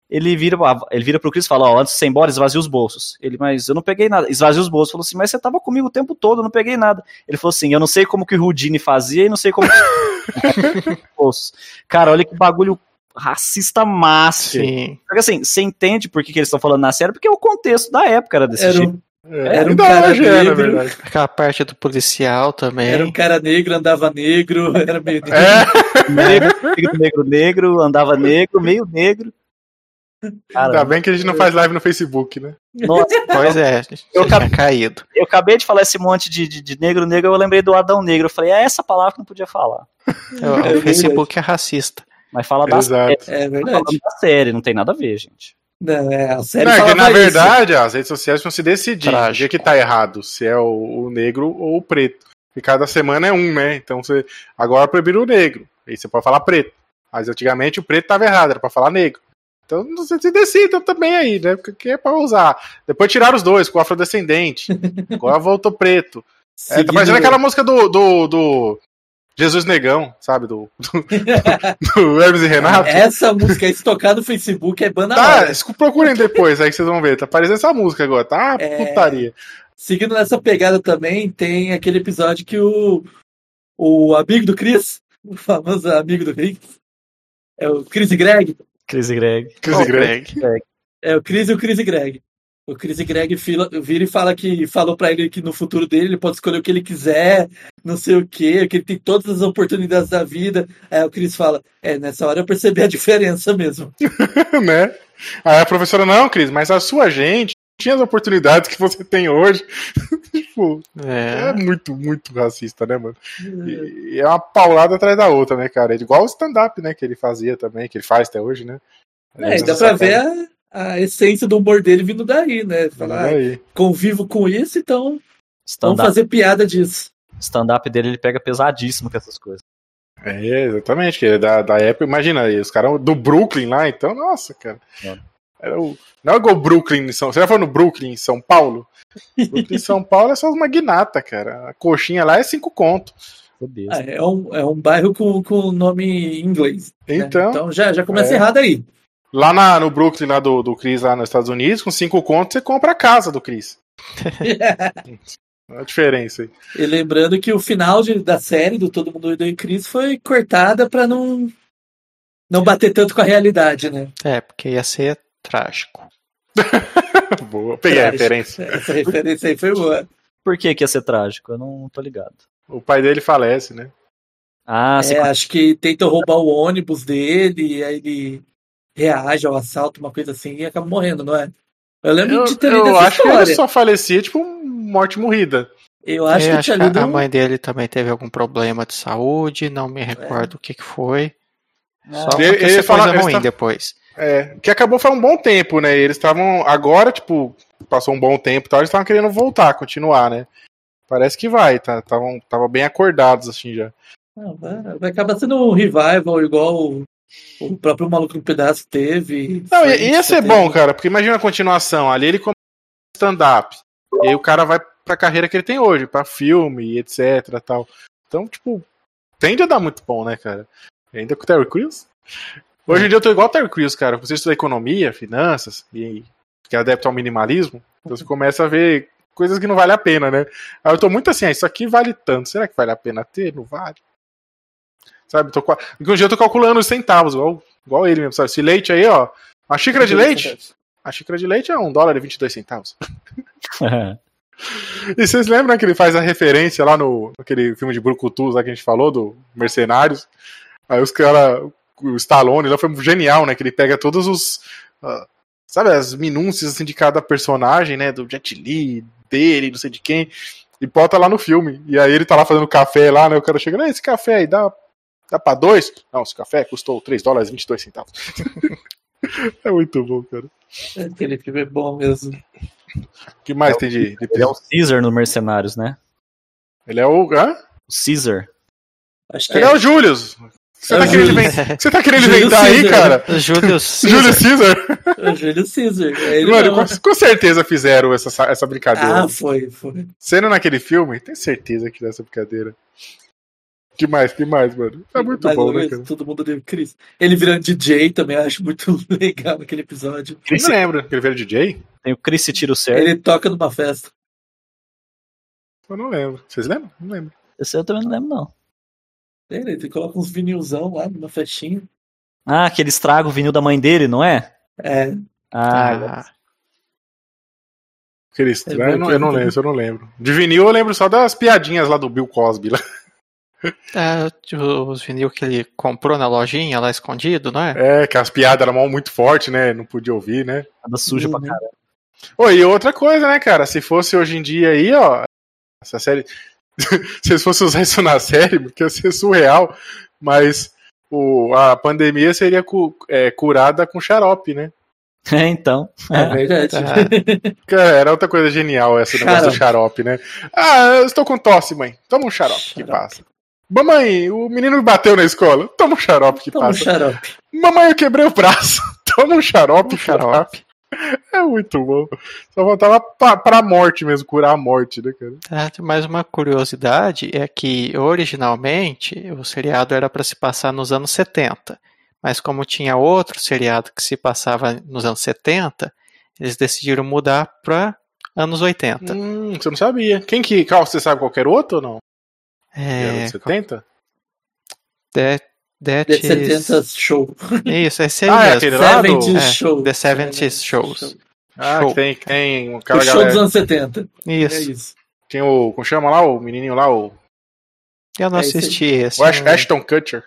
ele vira, ele vira pro Chris e fala, ó, antes de você ir embora, esvazia os bolsos. Ele, mas eu não peguei nada. Esvazia os bolsos. Falou assim, mas você tava comigo o tempo todo, eu não peguei nada. Ele falou assim, eu não sei como que o Houdini fazia e não sei como que... bolsos. Cara, olha que bagulho racista máximo. Sim. Porque assim, você entende por que, que eles estão falando na série, porque o contexto da época era desse Era tipo. um, É, Era um ainda cara hoje é, negro. verdade. Aquela parte do policial também. era um cara negro, andava negro, era meio negro. É, Negro, negro, negro, negro, andava negro, meio negro. ainda Cara, bem que a gente não faz live no Facebook, né? nossa, Pois é, Eu tinha caído. eu acabei de falar esse monte de, de, de negro, negro, eu lembrei do Adão Negro. Eu falei, é essa palavra que não podia falar. O, É o Facebook é racista. Mas fala da série. Exato. É Tá verdade. falando da série, não tem nada a ver, gente. Não, é, a série Não, é que, na isso. verdade, as redes sociais vão se decidir. O Trágico. dia que tá errado, se é o, o negro ou o preto. E cada semana é um, né? Então você. Agora proibiram o negro. Aí você pode falar preto. Mas antigamente o preto tava errado, era pra falar negro. Então você se decidam também aí, né? Porque que é pra usar. Depois tiraram os dois, com o afrodescendente. Agora voltou preto. É, tá parecendo aquela música do, do, do Jesus Negão, sabe? Do, do, do Hermes e Renato. Essa música se tocar no Facebook, é banda Tá, procurem depois aí que vocês vão ver. Tá parecendo essa música agora, tá? É. Putaria. Seguindo nessa pegada também, tem aquele episódio que o, o amigo do Chris, o famoso amigo do Chris, é o Chris e Greg, Chris e Greg. Chris Ô, e Greg. Greg. é o Chris e o Chris e Greg. O Chris e Greg fila- vira e fala que falou pra ele que no futuro dele ele pode escolher o que ele quiser, não sei o que, que ele tem todas as oportunidades da vida. Aí o Chris fala: É, nessa hora eu percebi a diferença mesmo. né? Aí a professora, não, Cris, mas a sua gente tinha as oportunidades que você tem hoje. tipo, é. É. muito, muito racista, né, mano? E, e é uma paulada atrás da outra, né, cara? Igual o stand-up, né, que ele fazia também, que ele faz até hoje, né? É, dá pra ver a, a essência do humor dele vindo daí, né? Falar, ah, Aí. convivo com isso, então vamos Stand-up fazer piada disso. stand dele, ele pega pesadíssimo com essas coisas. É, exatamente, que da, da época, imagina aí, os caras do Brooklyn lá, então, nossa, cara. É. Era o, não é igual Brooklyn em São Você já foi no Brooklyn em São Paulo? Brooklyn em São Paulo é só uma guinata, cara. A coxinha lá é cinco conto. Ah, é, um, é um bairro com, com nome em inglês. né? Então, Então já, já começa é. errado aí. Lá na, no Brooklyn, lá do, do Chris, lá nos Estados Unidos, com cinco contos, você compra a casa do Chris. Olha a diferença aí. e lembrando que o final de- da série do Todo Mundo Odeia o Chris foi cortada pra não, não bater tanto com a realidade, né? É, porque ia ser trágico. Boa, peguei a Trágico. referência. Essa referência aí foi boa. Por que, que ia ser trágico? Eu não tô ligado. O pai dele falece, né? Ah, você É, acho que tentam roubar o ônibus dele, e aí ele reage ao assalto, uma coisa assim, e acaba morrendo, não é? Eu lembro Eu, de ter lido eu essa acho que história. ele só falecia, tipo, morte morrida. Eu acho É, que eu tinha lido a mãe dele também teve algum problema de saúde, não me recordo o que, que foi. Só Ele- ele fala- coisa ruim tá- depois. É, que acabou foi um bom tempo, né? Eles estavam. Agora, tipo, passou um bom tempo e tal, eles estavam querendo voltar, continuar, né? Parece que vai, tá? Estavam tava bem acordados, assim, já. Não, vai, vai acabar sendo um revival igual o, próprio Maluco no Pedaço teve. Não, ia, ser teve. bom, cara, porque imagina a continuação. Ali ele começa stand-up. E aí o cara vai pra carreira que ele tem hoje, pra filme e etc tal. Então, tipo, tende a dar muito bom, né, cara? Ainda com o Terry Crews. Hoje em dia eu tô igual o Terry Crews, cara. Você estuda economia, finanças, e que é adepto ao minimalismo. Então você começa a ver coisas que não vale a pena, né? Aí eu tô muito assim, ah, isso aqui vale tanto. Será que vale a pena ter? Não vale. Sabe? Tô, um dia eu tô calculando os centavos, igual, igual ele mesmo, sabe? Esse leite aí, ó. Uma xícara de leite? A xícara de leite é um dólar e 22 centavos. E vocês lembram que ele faz a referência lá no naquele filme de Brucutu lá que a gente falou, do Mercenários? Aí os caras, o Stallone lá foi genial, né? Que ele pega todos os. ah, sabe, as minúcias assim, de cada personagem, né? Do Jet Li, dele, não sei de quem, e bota lá no filme. E aí ele tá lá fazendo café lá, né? O cara chega, "Ah, esse café aí dá, dá pra dois? Não, esse café custou 3 dólares e 22 centavos. é muito bom, cara. Aquele filme é bom mesmo. O que mais tem de, de Ele é o Caesar no Mercenários, né? Ele é o. Hã? O Caesar. Acho que Ele é. é o Julius. Você É tá o querendo Júlio. inventar, você tá querendo Júlio inventar aí, cara? Júlio Júlio César. Caesar? É o Júlio Caesar. É ele Mano, com, com certeza fizeram essa, essa brincadeira. Ah, foi, foi. Sendo naquele filme, tenho certeza que fizeram essa brincadeira. Que mais, que mais, mano? É muito Mais bom, né, cara? Todo mundo deu Chris. Ele virando DJ também, eu acho muito legal aquele episódio. Quem lembra que ele veio DJ? Tem o Chris Tiro Certo. Ele toca numa festa. Eu não lembro. Vocês lembram? Não lembro. Esse eu também não lembro, não. Ele, ele coloca uns vinilzão lá numa festinha. Ah, que ele estraga o vinil da mãe dele, não é? É, Ah, Ah, Cristo, É né? eu, não, eu não lembro, isso eu não lembro. De vinil eu lembro só das piadinhas lá do Bill Cosby. Lá. É, os vinil que ele comprou na lojinha lá escondido, não é? É, que as piadas eram muito fortes, né? Não podia ouvir, né? nada suja pra Uhum. caralho. Ô, e outra coisa, né, cara? Se fosse hoje em dia aí, ó, essa série. Se eles fossem usar isso na série, porque ia ser surreal, mas o, a pandemia seria cu- é, curada com xarope, né? É, então. é verdade. Cara, era outra coisa genial esse negócio do xarope, né? Ah, eu estou com tosse, mãe. Toma um xarope, que Xarope. passa. Mamãe, o menino me bateu na escola. Toma um xarope que Toma um passa. xarope. Mamãe, eu quebrei o braço. Toma um xarope, Um xarope. É muito bom. Só faltava pra, pra morte mesmo, curar a morte, né, cara? É, mais uma curiosidade é que originalmente o seriado era para se passar nos anos 70, mas como tinha outro seriado que se passava nos anos 70, eles decidiram mudar para anos 80. Hum, você não sabia. Quem que. Qual, você sabe qualquer outro ou não? É, dos 70? That, that The is- 70 Show. Isso, esse aí Ah, é mesmo. aquele lá do- 70 É, Show. The 70s Shows. Ah, Show. que tem, que tem um O cara show galera. dos anos 70. É Isso. isso. Tem o. Como chama lá? O menininho lá? O, Eu não É assisti esse. o Ash- não- Ashton Kutcher.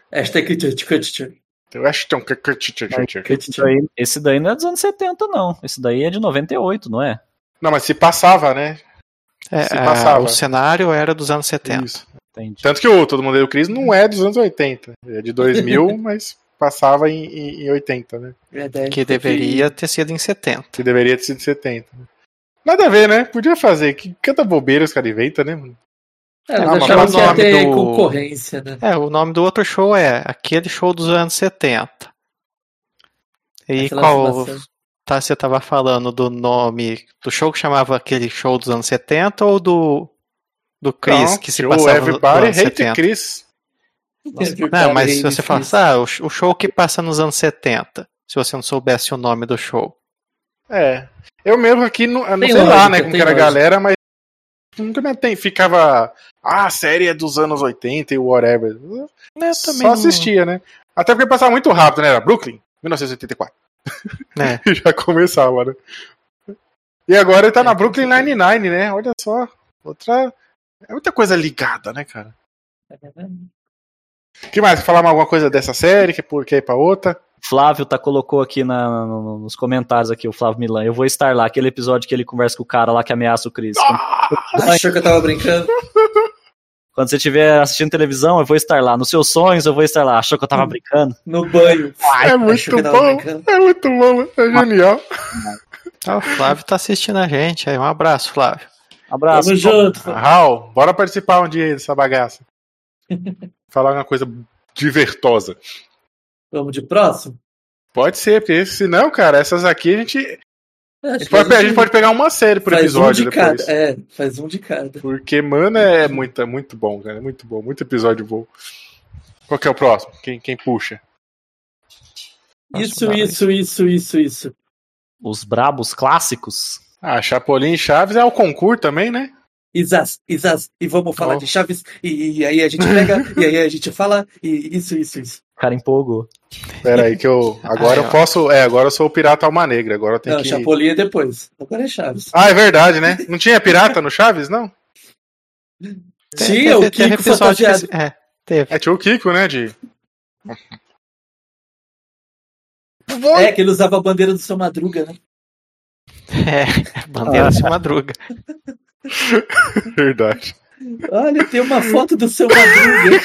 Tem o Ashton Kutcher. Esse daí, esse daí não é dos anos 70, não. Esse daí é de 98, não é? Não, mas se passava, né? É, se ah, passava. o cenário era dos anos 70. Isso. Entendi. Tanto que o Todo Mundo Deu Cris não é dos anos 80. É de 2000, mas passava em, em, em 80, né? É, Que deveria ter sido em 70. Que deveria ter sido 70. né? Nada a ver, né? Podia fazer. Que canta bobeira os caras inventam, né? mano? É, Ah, mas o nome do- concorrência, né? É, o nome do outro show é aquele show dos anos 70. E Aquela qual tá, você tava falando do nome do show que chamava aquele show dos anos 70 ou do do Chris Não, que se o passava no- nos Everybody anos Hate 70? Chris. Não, mas se você falasse, ah, o, sh- o show que passa nos anos 70, se você não soubesse o nome do show. É. Eu mesmo aqui, não, não sei lá, lógica, né, como que era a lógica. galera, mas nunca me tem, ficava. Ah, a série é dos anos 80 e whatever. Eu Só não- assistia, né? Até porque passava muito rápido, né? Era Brooklyn, 1984. né? E já começava, né? E agora ele tá na Brooklyn Nine-Nine, né? Olha só. Outra. É muita coisa ligada, né, cara? O que mais? Falar mais alguma coisa dessa série? Que por que ir pra outra? Flávio tá colocou aqui na- no- nos comentários aqui, o Flávio Milan. Eu vou estar lá, aquele episódio que ele conversa com o cara lá que ameaça o Chris. Quando, Achou que eu tava brincando? quando você estiver assistindo televisão, eu vou estar lá. Nos seus sonhos, eu vou estar lá. Achou que eu tava brincando? No banho. é Achou muito que eu tava bom. É muito bom, é genial. Ah, o Flávio tá assistindo a gente aí. Um abraço, Flávio. Abraço. Tamo junto. Raul, bora participar um dia dessa bagaça. Falar uma coisa divertosa. Vamos de próximo? Pode ser, porque senão, cara, essas aqui a gente. A Acho gente pode, a gente pode pegar uma série por faz episódio um de depois. cada. É, faz um de cada. Porque, mano, é muito, é muito bom, cara. É muito bom. Muito episódio bom. Qual que é o próximo? Quem, quem puxa? Nossa, Isso, isso, isso, isso, isso. Os brabos clássicos. Ah, Chapolin e Chaves é o concurso também, né? Isas, Isas, e vamos falar Oh. de Chaves, e, e aí a gente pega, e aí a gente fala, e isso, isso, isso. O cara empolgou. Pera aí que eu. Agora Ah, eu ó. posso. É, agora eu sou o Pirata Alma Negra. Agora eu tenho Não, que. Chapolin é depois. Agora é Chaves. Ah, é verdade, né? Não tinha pirata no Chaves, não? Tinha o teve Kiko fantasiado. que- É, teve. É, tinha o Kiko, né? De. É, que ele usava a bandeira do seu Madruga, né? É, bandeira de madruga. Verdade. Olha, tem uma foto do seu Madruga.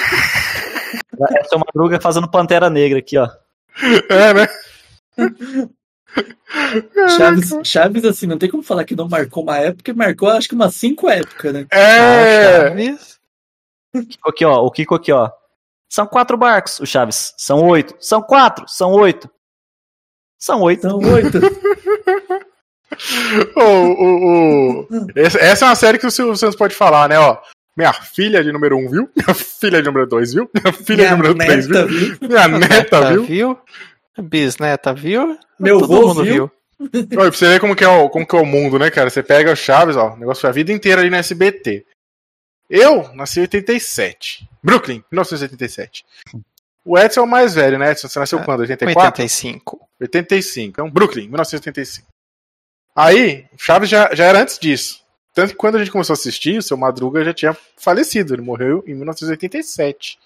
É seu Madruga fazendo Pantera Negra aqui, ó. É, né? Chaves, Chaves, assim, não tem como falar que não marcou uma época, marcou acho que umas cinco épocas, né? É. Chaves. Kiko aqui, ó. O Kiko aqui, ó. São quatro barcos, o Chaves. São oito. São quatro. São oito. São oito. São oito. O, o, o- Essa é uma série que o Silvio Santos pode falar, né? Ó, minha filha de número um, viu? Minha filha de número dois, viu? Minha filha de Minha número três, neta, viu? viu? Minha neta, viu? viu? Bisneta viu? Meu Todo vô mundo viu? viu. Olha, pra você ver como que, é o, como que é o mundo, né, cara? Você pega o Chaves, ó, o negócio foi a vida inteira ali no SBT. Eu nasci em 87. Brooklyn, 1987. O Edson é o mais velho, né, Edson? Você nasceu É, quando? 84? 85. 85. Então, Brooklyn, 1985. Aí, o Chaves já, já era antes disso. Tanto que quando a gente começou a assistir, o seu Madruga já tinha falecido. Ele morreu em 1987.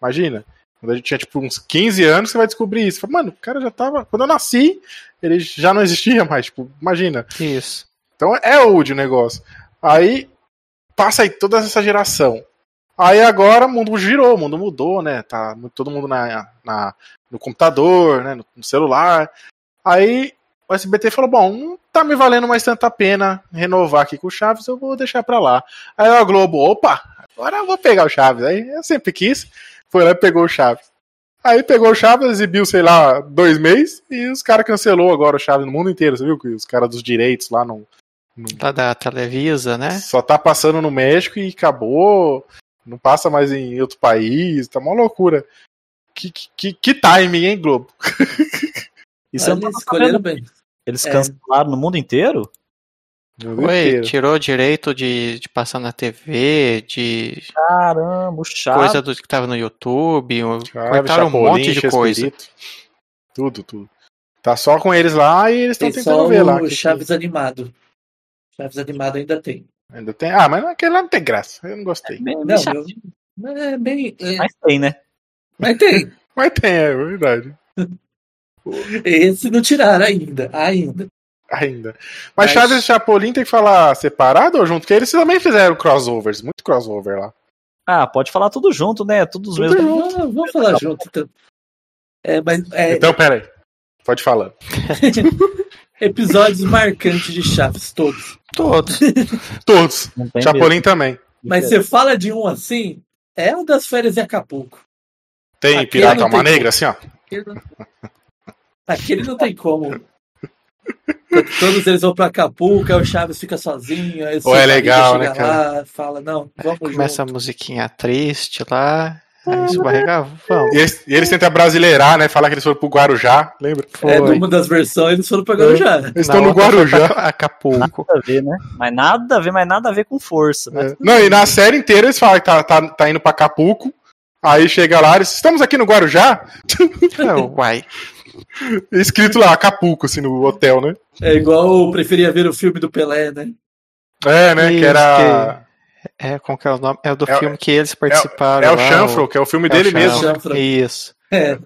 Imagina. Quando a gente tinha tipo uns 15 anos, você vai descobrir isso. Fala, Mano, o cara já tava. Quando eu nasci, ele já não existia mais. Tipo, imagina. Isso. Então é old o negócio. Aí passa aí toda essa geração. Aí agora o mundo girou, o mundo mudou, né? Tá todo mundo na, na- no computador, né? No, no celular. Aí o SBT falou: bom, não tá me valendo mais tanta pena renovar aqui com o Chaves, eu vou deixar pra lá. Aí a Globo, opa, agora eu vou pegar o Chaves. Aí eu sempre quis, foi lá e pegou o Chaves. Aí pegou o Chaves, exibiu, sei lá, dois meses, e os caras cancelou agora o Chaves no mundo inteiro, você viu? Que os caras dos direitos lá não, Lá da Televisa, né? só tá passando no México e acabou. Não passa mais em outro país. Tá uma loucura. Que, que, que timing, hein, Globo? E não tá escolheram bem. Eles É. cancelaram no mundo inteiro? No mundo Foi, inteiro. tirou o direito de, de passar na TV, de Caramba, o Chaves. coisa do que tava no YouTube, Chaves, cortaram um monte de coisa. Tudo, tudo. Tá só com eles lá e eles estão tentando ver lá. o que que- Chaves animado. Chaves animado ainda tem. Ainda tem. Ah, mas aquele lá não tem graça. Eu não gostei. Bem, Não, bem eu, mas é bem. é, Mas tem, né? mas tem. Mas tem, é verdade. Esse não tiraram ainda. Ainda. Ainda. Mas Mas- Chaves e Chapolin tem que falar separado ou junto? Porque eles também fizeram crossovers, muito crossover lá. Ah, pode falar tudo junto, né? Tudo os mesmos. junto. Vamos, vamos falar junto, então. É, mas é, Então, pera aí. Pode falar. episódios marcantes de Chaves, todos. Todos. Todos. Chapolin também. Mas você fala de um assim, é o das férias em Acapulco. Tem Aquele Pirata Alma Negra, assim, ó. Aquele não, tem como. Todos eles vão pra Acapulco, aí o Chaves fica sozinho. Aí o Ou é legal, né, chega lá, fala, não, vamos Começa a junto. musiquinha triste lá. Aí isso barriga, vamos. E eles, e eles tentam brasileirar, né? Falar que eles foram pro Guarujá, lembra? É, Foi. numa das versões eles foram pra Guarujá. Eles estão no Guarujá. Acapulco. Nada a ver, né? Mas nada a ver, mas nada a ver com força. Mas É. Não, e na série inteira eles falam que tá, tá, tá indo pra Acapulco. Aí chega lá, eles estamos aqui no Guarujá. Não, uai. Escrito lá, Acapulco, assim, no hotel, né? É igual eu preferia ver o filme do Pelé, né? É, né? que Isso, era. É, como que é o nome? É o do É o- filme que eles participaram. É o lá, Chanfro, que é o filme é o dele Chanfro. mesmo. Chanfro. Isso. É.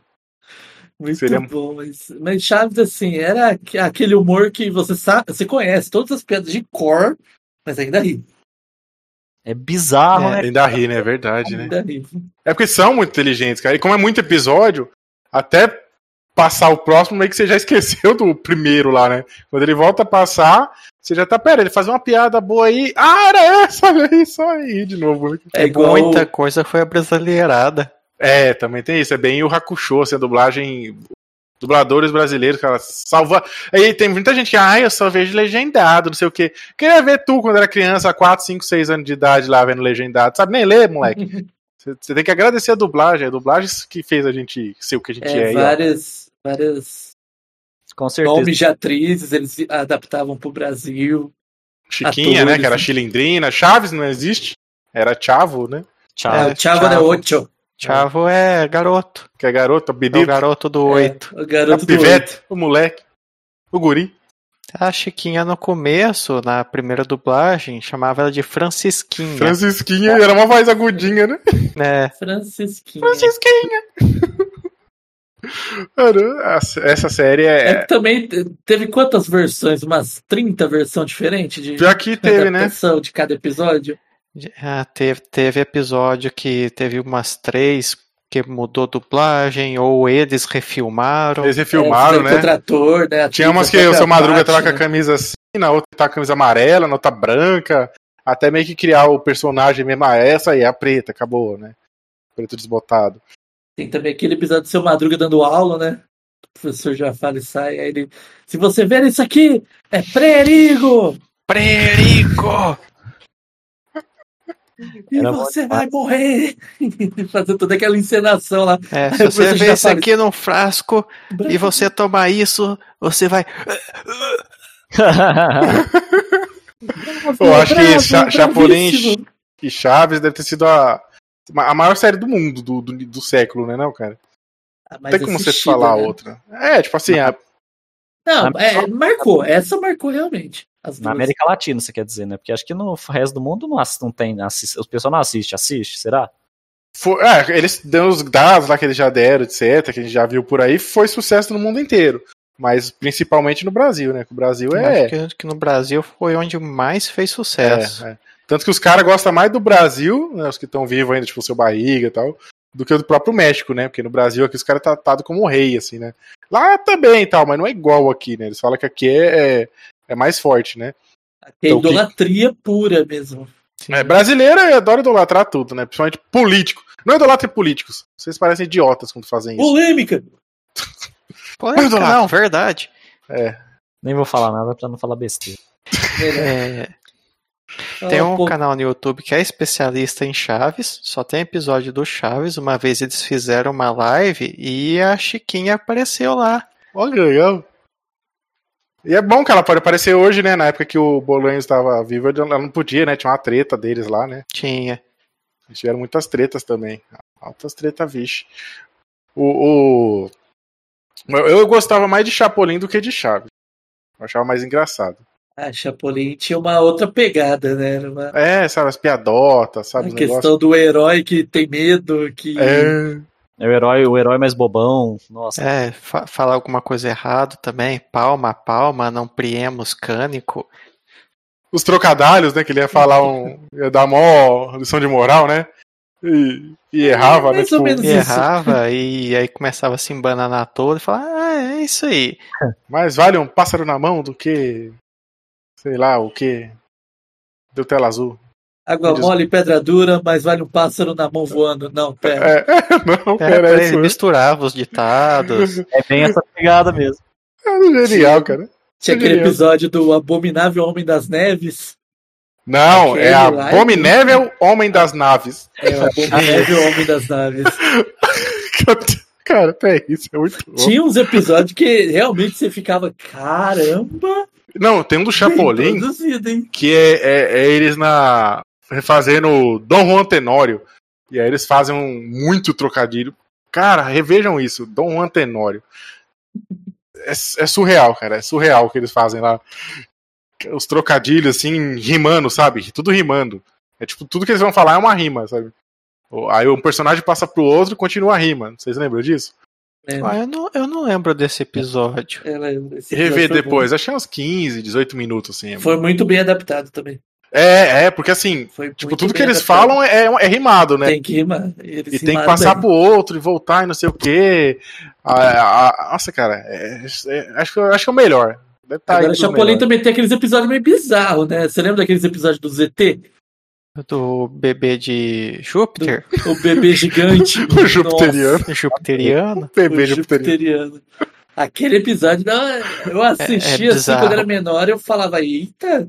Muito Seria- bom, mas, mas Chaves, assim, era aqu- aquele humor que você sabe, você conhece todas as piadas de cor, mas ainda ri. é bizarro, É. né? Ainda ri, né? É verdade, né? Ainda ri. É porque são muito inteligentes, cara. E como é muito episódio, até passar o próximo, meio que você já esqueceu do primeiro lá, né? Quando ele volta a passar, você já tá, pera, ele faz uma piada boa aí. Ah, era essa, aí, só aí de novo. né? É igual. Muita coisa foi abrasileirada. É, também tem isso. É bem o Hakusho, assim, a dublagem. Dubladores brasileiros, cara, salva. Aí tem muita gente que, ah, eu só vejo legendado, não sei o quê. Queria ver tu quando era criança, 4, 5, 6 anos de idade lá vendo legendado. Sabe nem ler, moleque? Você tem que agradecer a dublagem. A dublagem que fez a gente ser o que a gente é. É, aí, ó. Várias, Com certeza. Nomes de atrizes, eles adaptavam pro Brasil. Chiquinha, Atores, né? Que era né? Chilindrina. Chaves não existe. Era Chavo, né? Tchau. É, o Chavo. Ocho. Chavo é garoto. Que é garota, É o Bedito, garoto do oito. É, o a garoto do pivete, o moleque, o guri. A Chiquinha no começo, na primeira dublagem, chamava ela de Francisquinha. Francisquinha, era uma voz agudinha, né? né? Francisquinha. Francisquinha. Cara, essa- série É é. que também te- teve quantas versões? Umas 30 versões diferentes de Pior que teve, né? de cada episódio? Ah, teve, teve episódio que teve umas três que mudou dublagem, ou eles refilmaram. Eles refilmaram, é, né? Contra ator, né? A Tinha umas que o seu Madruga tava com a né? camisa assim, na outra tá com a camisa amarela, na outra branca. Até meio que criar o personagem mesmo, ah, essa aí é a preta, acabou, né? Preto desbotado. Tem também aquele episódio do seu Madruga dando aula, né? O professor já fala e sai. Aí ele. Se você ver isso aqui, é perigo! Perigo! E Era bom você vai morrer! Fazendo toda aquela encenação lá. É, se você já isso fala- aqui num frasco e você tomar isso, você vai. Eu acho que Cha- Chapolin e Chaves deve ter sido a, a maior série do mundo, do, do, do século, né, não, cara? Ah, Não tem como você falar né? outra. É, tipo assim, a- Não, Na- é, marcou. Essa marcou realmente. As Na. América Latina, você quer dizer, né? Porque acho que no resto do mundo não, não tem. Assiste, os pessoal não assiste, assiste, será? foi, é, eles dão os dados lá que eles já deram, etc., que a gente já viu por aí, foi sucesso no mundo inteiro. Mas principalmente no Brasil, né? Que o Brasil é. Acho que, que no Brasil foi onde mais fez sucesso. É, é. Tanto que os caras gostam mais do Brasil, né, os que estão vivos ainda, tipo o seu barriga e tal, do que do próprio México, né? Porque no Brasil aqui os caras tá tratados como rei, assim, né? Lá também e tal, mas não é igual aqui, né? Eles falam que aqui é, é, é mais forte, né? É Então, que- idolatria pura mesmo. É, brasileiro adora idolatrar tudo, né? Principalmente político. Não idolatre políticos. Vocês parecem idiotas quando fazem isso. Polêmica! Polêmica, não, verdade. Nem vou falar nada pra não falar besteira. É, tem Ah, um canal no YouTube que é especialista em Chaves, só tem episódio do Chaves. Uma vez eles fizeram uma live e a Chiquinha apareceu lá. Olha legal. E é bom que ela pode aparecer hoje, né? Na época que o Bolanho estava vivo, ela não podia, né? Tinha uma treta deles lá, né? Tinha. Eles tiveram muitas tretas também. Altas tretas, vixe. O, o- Eu eu gostava mais de Chapolin do que de Chaves. Eu achava mais engraçado. A Chapolin tinha uma outra pegada, né? Era uma... É, sabe, as piadotas, sabe? A questão negócios. do herói que tem medo, que. É, É o herói, o herói mais bobão. Nossa. É, fa falar alguma coisa errado também. Palma, palma, não priemos cânico. os trocadalhos, né? Que ele ia falar um. ia dar mó lição de moral, né? E, e errava, né? Mais ou Tipo, menos. E Isso. errava e aí começava a se embananar todo e falar, ah, é isso aí. mais vale um pássaro na mão do que. Sei lá, o que. Deu tela azul. Água Diz- mole, pedra dura, mas vale um pássaro na mão voando. Não, pera. É, não, Era era pra isso. ele misturava os ditados. É bem essa pegada mesmo. É genial, cara. Tinha aquele Genial. episódio do Abominável Homem das Neves. Não, Aquele é a lá é Abominével Homem das Naves. É o Abominável Homem das Naves. Cara, até isso, é muito bom. Tinha uns episódios que realmente você ficava, caramba, Não, tem um do Chapolin que é, é- é eles na. refazendo Dom Juan Tenório. E aí eles fazem um muito trocadilho. Cara, revejam isso, Dom Juan Tenório. É, é surreal, cara. É surreal o que eles fazem lá. Os trocadilhos, assim, rimando, sabe? Tudo rimando. É tipo, tudo que eles vão falar é uma rima, sabe? Aí um personagem passa pro outro e continua a rima. Vocês lembram disso? É, Ah, eu, não, eu não lembro desse episódio. esse Rever depois. Achei uns 15, 18 minutos, assim. bom. Foi muito bem adaptado também. É, é, porque assim, Foi tipo, tudo que eles adaptado. falam é, é rimado, né? Tem que rimar. Eles E tem que passar bem. pro outro e voltar e não sei o quê. Ah, ah, nossa, cara, é- é- acho, que, acho que é o melhor. Deve tá Agora, pro Chapolin melhor. também tem aqueles episódios meio bizarros, né? Você lembra daqueles episódios do ZT? Do bebê de Júpiter? O bebê gigante. O jupiteriano. Jupiteriano? O bebê O jupiteriano. jupiteriano. Aquele episódio, não, eu assistia é assim bizarro. quando era menor, eu falava, eita,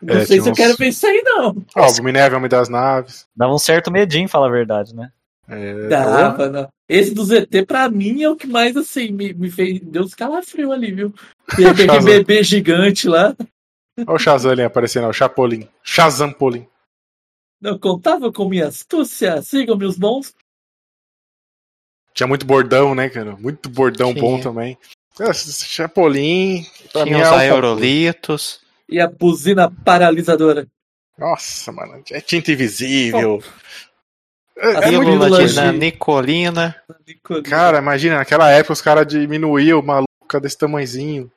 não É, sei se eu uns- quero ver isso aí, não. Ó, o Minerva, Homem das Naves. Dava um certo medinho, fala a verdade, né? É, Dava, não. Esse do ZT, pra mim, é o que mais, assim, me, me fez. Deu uns calafrios ali, viu? E aquele bebê gigante lá. Olha o Shazam ali aparecendo, ó, o Chapolin. Shazampolin. Não contava com minha astúcia. Sigam meus bons. Tinha muito bordão, né, cara? Muito bordão Tinha. bom também. Chapolin, pra Tinha é os o- aerolitos. E a buzina paralisadora. Nossa, mano, é tinta invisível. É, A é muito de de- Nicolina. Cara, imagina, naquela época os caras diminuíam o maluco desse tamanzinho.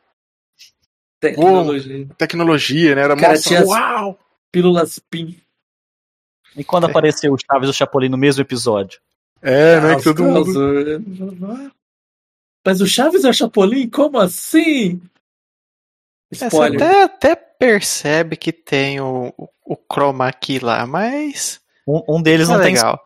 Tecnologia. Tecnologia, né? Era Cara, nossa, tinha- uau! Pílulas PIN. E quando apareceu o Chaves e o Chapolin no mesmo episódio? É, né? Que todo mundo. Mas o Chaves é o Chapolin? Como assim? É, Você Spoiler. até, até percebe que tem o, o, chroma key lá, mas. Um, um deles é não tem legal.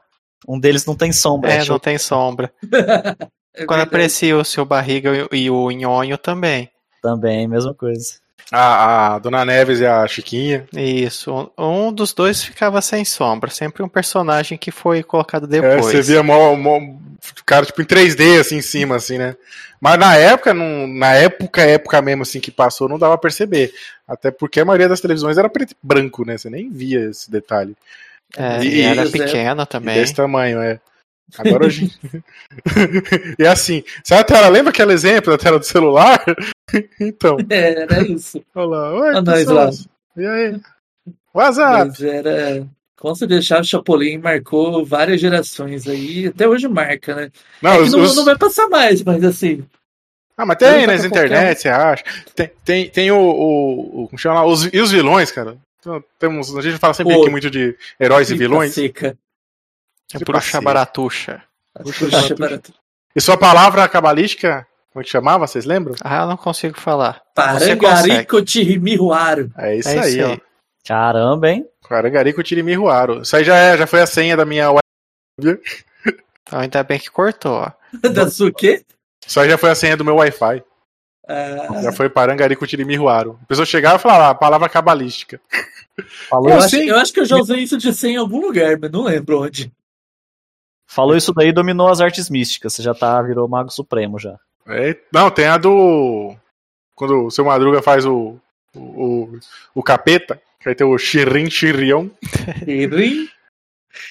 um deles não tem sombra. É, não tem sombra. É Quando aparecia o seu barriga e o nhonho também. Também, mesma coisa. A, a Dona Neves e a Chiquinha. Isso. Um dos dois ficava sem sombra. Sempre um personagem que foi colocado É, depois. você via mó, mó, o cara tipo em 3D assim em cima, assim, né? Mas na época, não, na época, época mesmo assim que passou, não dava pra perceber. Até porque a maioria das televisões era preto e branco, né? Você nem via esse detalhe. É, E- e era pequena E também. desse tamanho, é. Agora hoje. e é assim, sabe a tela? Lembra aquele exemplo da tela do celular? Então, É, era isso. olha lá. Oi, nós lá. E aí? WhatsApp. Mas era. Como você deixar o Chapolin marcou várias gerações aí, até hoje marca, né? Não, É os- não, os- não vai passar mais, mas assim. Ah, mas tem nas internet, você acha. Tem, tem, tem o, o, o- Como chama lá? Os, e os vilões, cara? Então, temos, a gente fala sempre aqui muito de heróis e vilões. Seca. É passeio. baratuxa. Puxa, barato. E sua palavra cabalística, como é que chamava? Vocês lembram? Ah, eu não consigo falar. Parangarico Tirimiruaro. É isso É aí, isso ó. aí. Caramba, hein? Quarangarico Tirimiruaro. Isso aí já, é, já foi a senha da minha. Então, ainda bem que cortou, ó. Da Suquê? Isso aí já foi a senha do meu Wi-Fi. Ah, Já foi Parangarico Tirimiruaro. A pessoa chegava e falava a palavra cabalística. Falou, eu, Eu acho, eu acho que eu já usei isso de 100 em algum lugar, mas não lembro onde. falou isso daí, dominou as artes místicas. Você já tá, virou mago supremo já. É, não, tem a do. Quando o seu Madruga faz o. O, o, o capeta, que aí tem o Shirin Shirion. Shirin?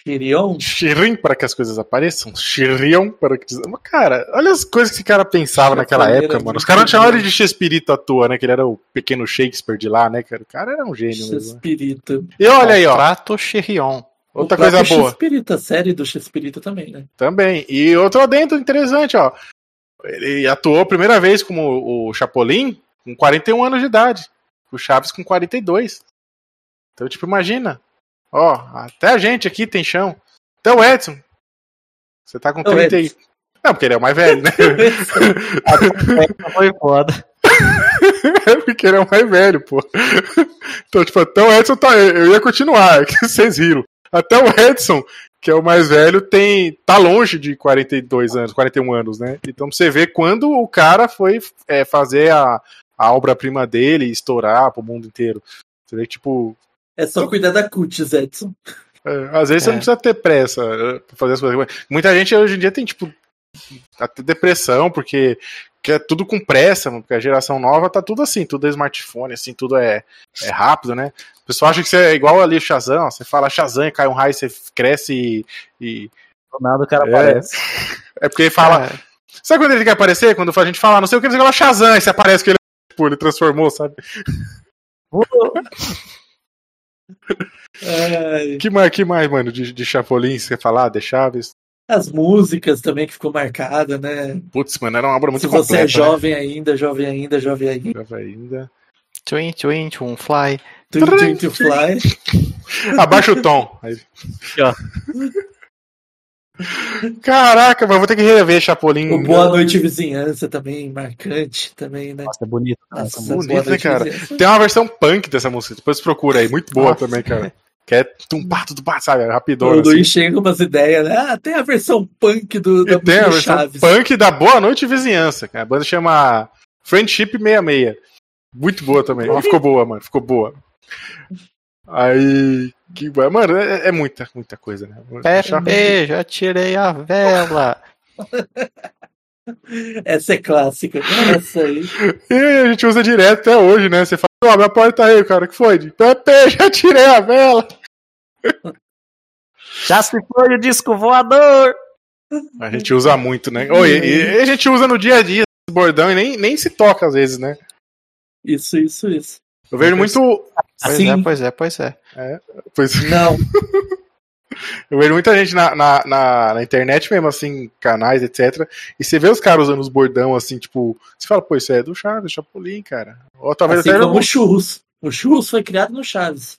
Shirion? Shirin para que as coisas apareçam. Shirion para que. Mas, Cara, olha as coisas que esse cara pensava naquela época, mano. Os caras não chamavam ele boa. de Chespirito à toa, né? Que ele era o pequeno Shakespeare de lá, né, cara? O cara era um gênio mesmo. né? Espírito. E olha aí, ó. Prato Chirion. Outra coisa boa. Espírito, a série do Espírito também, né? Também. E outro adendo interessante, ó. Ele atuou a primeira vez como o Chapolin com 41 anos de idade. O Chaves com 42. Então, tipo, imagina. Ó, até a gente aqui tem chão. Até o Edson. Você tá com O 30 e... Edson. Não, porque ele é o mais velho, né? Foi foda. porque ele é o mais velho, pô. Então, tipo, até o Edson tá. Eu ia continuar, é que vocês viram. Até o Edson, que é o mais velho, tem tá longe de 42 anos, 41 anos, né? Então você vê quando o cara foi é, fazer a, a obra-prima dele estourar pro mundo inteiro. Você vê que, tipo, É só cuidar da cutis, Edson. é, às vezes você É. não precisa ter pressa é, pra fazer as coisas. Muita gente hoje em dia tem, tipo, até depressão, porque quer tudo com pressa, mano, porque a geração nova tá tudo assim, tudo é smartphone, assim, tudo é, é rápido, né? O pessoal acha que você é igual ali o Shazam, ó, você fala Shazam, cai um raio, você cresce e. e- Do nada o cara É. aparece. É porque ele fala. É, Sabe quando ele quer aparecer? Quando a gente fala, não sei o que, ele fala Shazam, e você aparece que ele, tipo, ele transformou, sabe? Que mais, que mais mano, de, de Chapolin, você quer falar? De Chaves? As músicas também que ficou marcada, né? Putz, mano, era uma obra muito Se você completa. é jovem ainda, jovem ainda, jovem ainda. Né? ainda. Twin, twin, twin, fly. Twin Twin to Fly. Abaixa o tom. Aí. Aqui, ó. Caraca, mas vou ter que rever Chapolin. O Boa Noite Vizinhança também, marcante também, né? Nossa, é bonito. Nossa, essa bonito, Boa né, cara? Vizinhança. Tem uma versão punk dessa música, depois procura aí. Muito boa Nossa. também, cara. Que é tumbá, tudo sabe? O Rapidona. Assim. Luiz chega com umas ideias, né? Ah, tem a versão punk do, da tem a versão Chaves. punk da Boa Noite Vizinhança. cara. A banda chama Friendship 66. Muito boa também. Ela ficou boa, mano. Ficou boa. Aí. Que, mano, é, é muita, muita coisa, né? Pepe, já tirei a vela. Essa é clássica. Essa aí. E a gente usa direto até hoje, né? Você fala, ó, minha porta aí, cara, que foi? Pepe, já tirei a vela. Já se foi o disco voador. A gente usa muito, né? Oi, e, e a gente usa no dia a dia esse bordão e nem, nem se toca às vezes, né? Isso, isso, isso. Eu vejo muito. Pois Sim. é, pois é, pois é. Pois, Não. Eu vejo muita gente na, na, na, na internet mesmo, assim, canais, etc. E você vê os caras usando os bordão, assim, tipo. Você fala, pô, isso é do Chaves, Chapolin, cara. Ou talvez Assim até. como o churros. O churros foi criado no Chaves.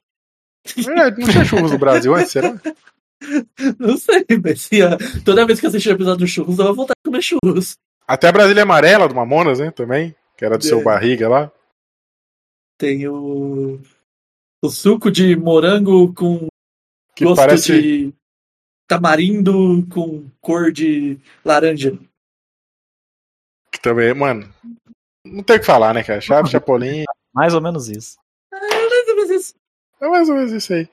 É, não tinha churros no Brasil antes, será? Não sei, mas assim, ó, toda vez que eu assistir o episódio do churros, eu vou voltar a comer churros. Até a Brasília Amarela do Mamonas, né? Também. Que era do seu É. barriga lá. Tem o. O suco de morango com Que gosto parece. de tamarindo com cor de laranja. Que também, mano. Não tem o que falar, né, cara? Chaves, Chapolin. Mais ou menos isso. É mais ou menos isso. É mais ou menos isso aí.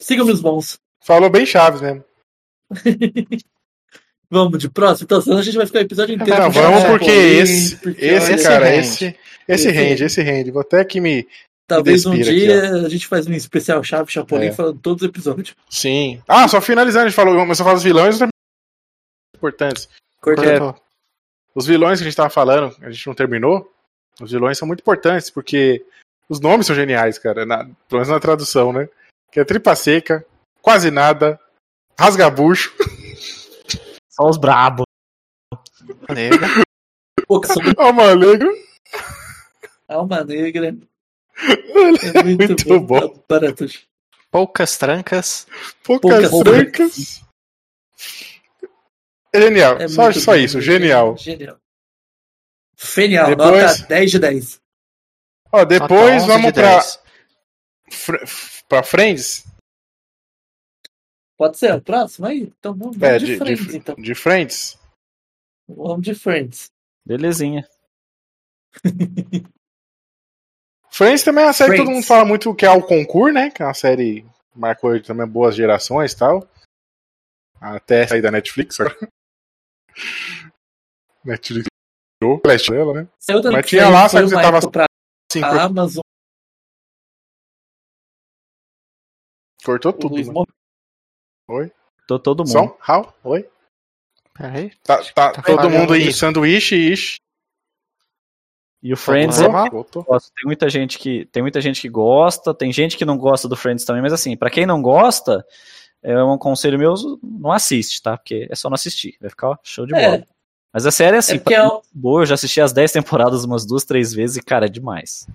Sigam os bons. Falou bem Chaves mesmo. Vamos de próximo? Então, senão a gente vai ficar o episódio inteiro. Não, vamos Chapolin, porque esse, porque, esse cara, rende. esse, esse Esse rende, rende. esse rende. Vou até aqui me. Talvez um Respira aqui, dia a gente faz um especial Chave Chapolin É. falando todos os episódios. Sim. Ah, só finalizando, a gente falou, começou a falar dos vilões também importantes. Cortando. Os vilões que a gente tava falando, a gente não terminou. Os vilões são muito importantes, porque os nomes são geniais, cara. Na, pelo menos na tradução, né? Que é tripa seca, quase nada, rasgabucho. Só os brabos. Negra. Alma Negra. alma negra. É muito, Muito bom. bom. Baratos. Poucas trancas. Poucas Poucas brancas. É genial. É só só isso, genial. Genial. Genial, Depois- nota 10 de 10. Ó, depois Nota 11 vamos de pra, 10. Fr- pra Friends. Pode ser o próximo aí? Então vamos, vamos É, de, de, Friends, de, então. de Friends. Vamos de Friends. Belezinha. Friends também é uma série que todo Friends. mundo fala muito que é o concurso, né? Que é uma série que marcou também boas gerações e tal. Até sair da Netflix. Netflix tirou o dela, né? Saiu da Mas tinha lá, sabe que você tava- pra Sim, a Amazon, cortou tudo. Luiz né? morreu. Tô todo mundo. Som? How? Oi? Peraí. Tá, tá Tá todo mundo em sanduíche, ish. E o Friends é. Tem muita gente que tem muita gente que gosta, tem gente que não gosta do Friends também, mas assim, pra quem não gosta, é um conselho meu, não assiste, tá? Porque é só não assistir, vai ficar ó, show de bola. É, Mas a série é assim, é porque é boa, eu já assisti as 10 temporadas umas duas, três vezes e cara, é demais.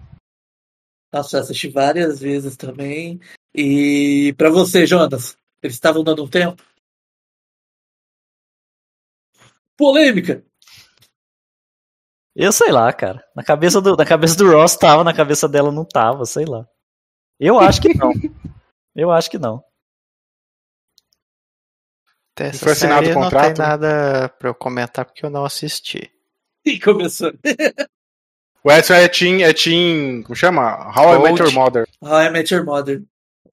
Nossa, eu assisti várias vezes também. E pra você, Jonas, eles estavam dando um tempo? Polêmica! Eu sei lá, cara. Na cabeça do, na cabeça do Ross tava, na cabeça dela não tava, sei lá. Eu acho que não. Eu acho que não. Dessa Foi assinado série o não tem contrato? nada pra eu comentar porque eu não assisti. E começou. O Edson é Team, é team. Como chama? How I Met Your. Mother. How I Met Your Mother.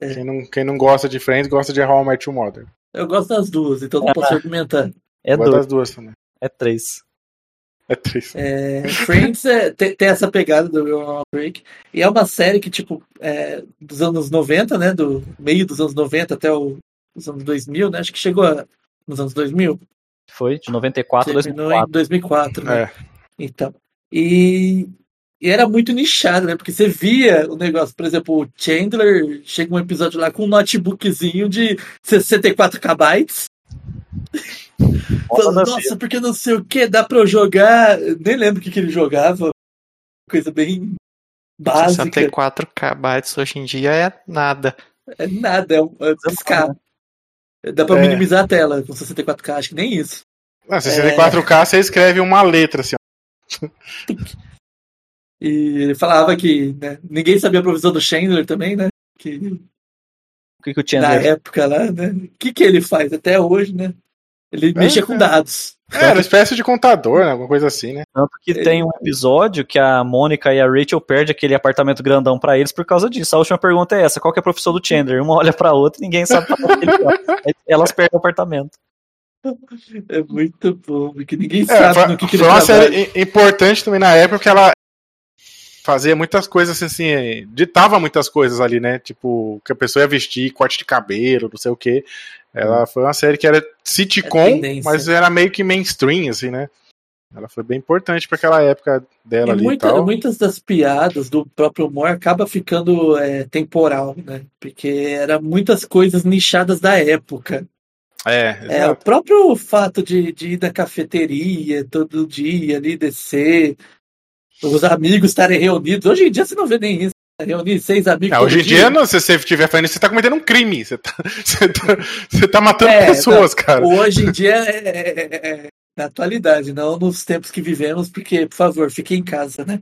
Quem não, quem não gosta de Friends gosta de How I Met Your Mother. Eu gosto das duas, então não posso argumentar. É dois, das duas também. é três. É triste. É, Friends é, tem, tem essa pegada do Will on Break. E é uma série que, tipo, é, dos anos 90, né? Do meio dos anos 90 até o- os anos 2000, né? Acho que chegou a- nos anos 2000. Foi de 94 a Terminou em 2004. 2004, né? É. Então. E, e era muito nichado, né? Porque você via o negócio, por exemplo, o Chandler chega um episódio lá com um notebookzinho de 64 KB. Falando, Nada a ver. Nossa, porque não sei o que, dá pra eu jogar. Nem lembro o que, que ele jogava. Coisa bem básica. 64 KB hoje em dia é nada. É nada, é, um- é piscar. Dá pra É. minimizar a tela com 64K, acho que nem isso. Não, 64K você escreve uma letra assim, ó. E ele falava que né, ninguém sabia a provisão do Chandler também, né? Que O que, que o na Chandler época lá, né? O que, que ele faz até hoje, né? Ele mexia com é. dados. É, era uma espécie de contador, né? Alguma coisa assim, né? Tanto que tem um episódio que a Mônica e a Rachel perdem aquele apartamento grandão pra eles por causa disso. A última pergunta é essa: qual que é a profissão do Chandler? Uma olha pra outra e ninguém sabe pra onde ele vai. Aí Elas perdem o apartamento. É muito bom, porque ninguém É, sabe foi, no que, que foi ele uma trabalha. série i- importante também na época porque ela fazia muitas coisas assim, assim, ditava muitas coisas ali, né? Tipo, que a pessoa ia vestir, corte de cabelo, não sei o quê. Ela foi uma série que era sitcom, É mas era meio que mainstream, assim, né? Ela foi bem importante para aquela época dela E ali muita- e tal. muitas das piadas do próprio humor acaba ficando é, temporal, né? Porque eram muitas coisas nichadas da época. É, É, o próprio fato de, de ir na cafeteria todo dia ali, descer, os amigos estarem reunidos. Hoje em dia você não vê nem isso. né? Reunir seis amigos. Ah, todo hoje em dia, não, se você estiver fazendo isso, você tá cometendo um crime. Você tá, você tá, você tá matando É, pessoas, cara. Hoje em dia é, é- é- é na atualidade, não nos tempos que vivemos, porque, por favor, fiquem em casa, né?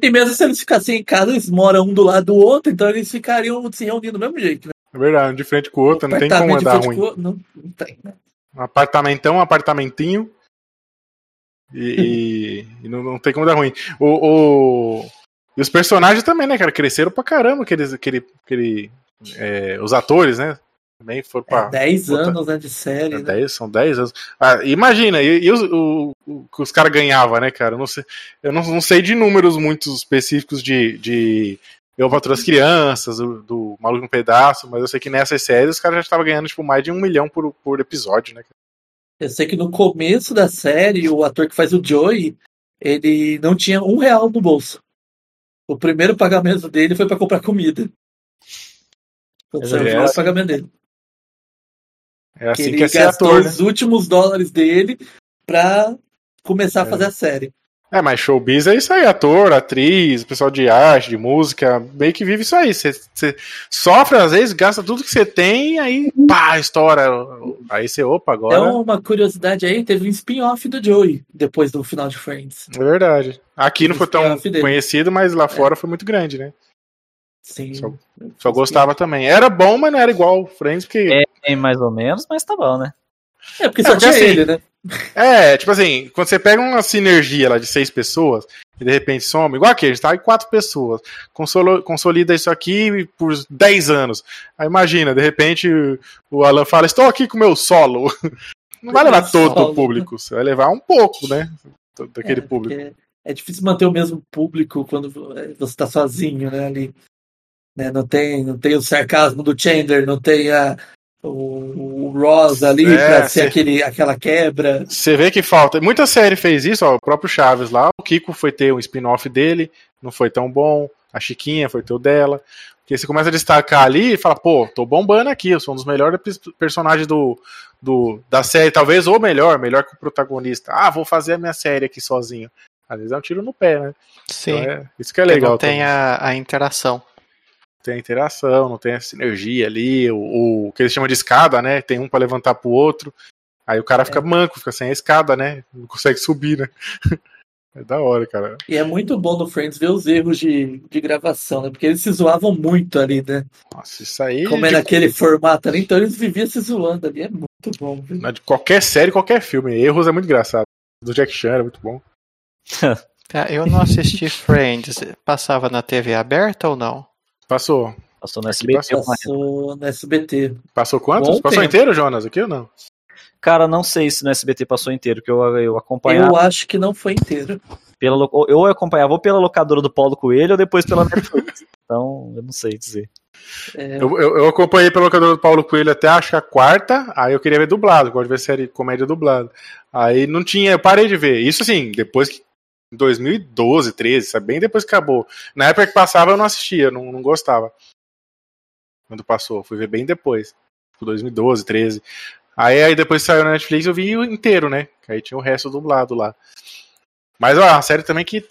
E mesmo se eles ficassem em casa, eles moram um do lado do outro, então eles ficariam se reunindo do mesmo jeito, né? É verdade, um de frente com o outro, não tem como andar ruim. com o- Não, não tem, né? Um apartamentão, um apartamentinho. E, e- e não, não tem como dar ruim. O, o- e os personagens também, né, cara? Cresceram pra caramba, aqueles, aquele, aquele, é, os atores, né? Também foram É pra. 10 outra- anos né, de série. É né? 10, são 10 anos. Ah, imagina, e, e os- o, o que os caras ganhavam, né, cara? Eu não sei, eu não, não sei de números muito específicos de, de Eu Patroa as Crianças, do, do Maluco no Pedaço, mas eu sei que nessas séries os caras já estavam ganhando tipo, mais de um milhão por, por episódio, né? Eu sei que no começo da série, o ator que faz o Joey, ele não tinha um real no bolso. O primeiro pagamento dele foi pra comprar comida. Foi o É, primeiro assim. pagamento dele. É assim que que, ele é gastou ator, né? os últimos dólares dele pra começar a É. fazer a série. É, mas showbiz é isso aí, ator, atriz, pessoal de arte, de música, meio que vive isso aí. Você sofre, às vezes, gasta tudo que você tem, aí pá, estoura. Aí você, opa, agora. Então, uma curiosidade aí, teve um spin-off do Joey depois do final de Friends. É verdade. Aqui não foi tão dele. conhecido, mas lá fora foi muito grande, né? Sim. Só- Só gostava também. Era bom, mas não era igual Friends, porque. Tem mais ou menos, mas tá bom, né? É, porque É, só porque tinha assim, ele, né? É, tipo assim, quando você pega uma sinergia lá de seis pessoas e de repente some, igual aqui, a gente tá em quatro pessoas, consolo- consolida isso aqui por 10 anos. Aí imagina, de repente o Alan fala: Estou aqui com o meu solo. Não vai levar todo solo. o público, você vai levar um pouco, né? Daquele É, público. É difícil manter o mesmo público quando você tá sozinho, né, ali. Né, não, tem, não tem o sarcasmo do Chandler, não tem a, o, o Ross ali É, pra ser cê- aquele, aquela quebra. Você vê que falta. Muita série fez isso, ó, o próprio Chaves lá. O Kiko foi ter um spin-off dele, não foi tão bom. A Chiquinha foi ter o dela. Porque você começa a destacar ali e fala, pô, tô bombando aqui, eu sou um dos melhores pers- personagens do, do, da série, talvez ou melhor, melhor que o protagonista. Ah, vou fazer a minha série aqui sozinho. Às vezes é um tiro no pé, né? Sim. Então é- isso que é legal. não tem a, a interação. Tem a interação, não tem a sinergia ali, o, o que eles chamam de escada, né? Tem um pra levantar pro outro. Aí o cara fica manco, fica sem a escada, né? Não consegue subir, né? É da hora, cara. E é muito bom no Friends ver os erros de, de gravação, né? Porque eles se zoavam muito ali, né? Nossa, isso aí. Como é de, naquele formato ali, então eles viviam se zoando ali. É muito bom. viu? de qualquer série, qualquer filme. Erros é muito engraçado. Do Jack Chan é muito bom. Ah, Eu não assisti Friends. Passava na TV aberta ou não? Passou. Passou no SBT. passou. Passou no SBT. Passou quantos? Bom Passou tempo. inteiro, Jonas, aqui ou não? Cara, não sei se no SBT passou inteiro, que eu, eu acompanhava Eu acho que não foi inteiro. pela eu acompanhava ou pela locadora do Paulo Coelho ou depois pela Netflix. então, eu não sei dizer. É, Eu, eu, eu acompanhei pelo locador do Paulo Coelho até acho que a quarta, aí eu queria ver dublado, gosto de ver série comédia dublada. Aí não tinha, eu parei de ver. Isso assim, depois que. Em 2012, 13, sabe? Bem depois que acabou. Na época que passava eu não assistia, não, não gostava. Quando passou, fui ver bem depois. Tipo 2012, 13. Aí, aí depois saiu na Netflix eu vi inteiro, né? Aí tinha o resto dublado lá. Mas ó, a série também que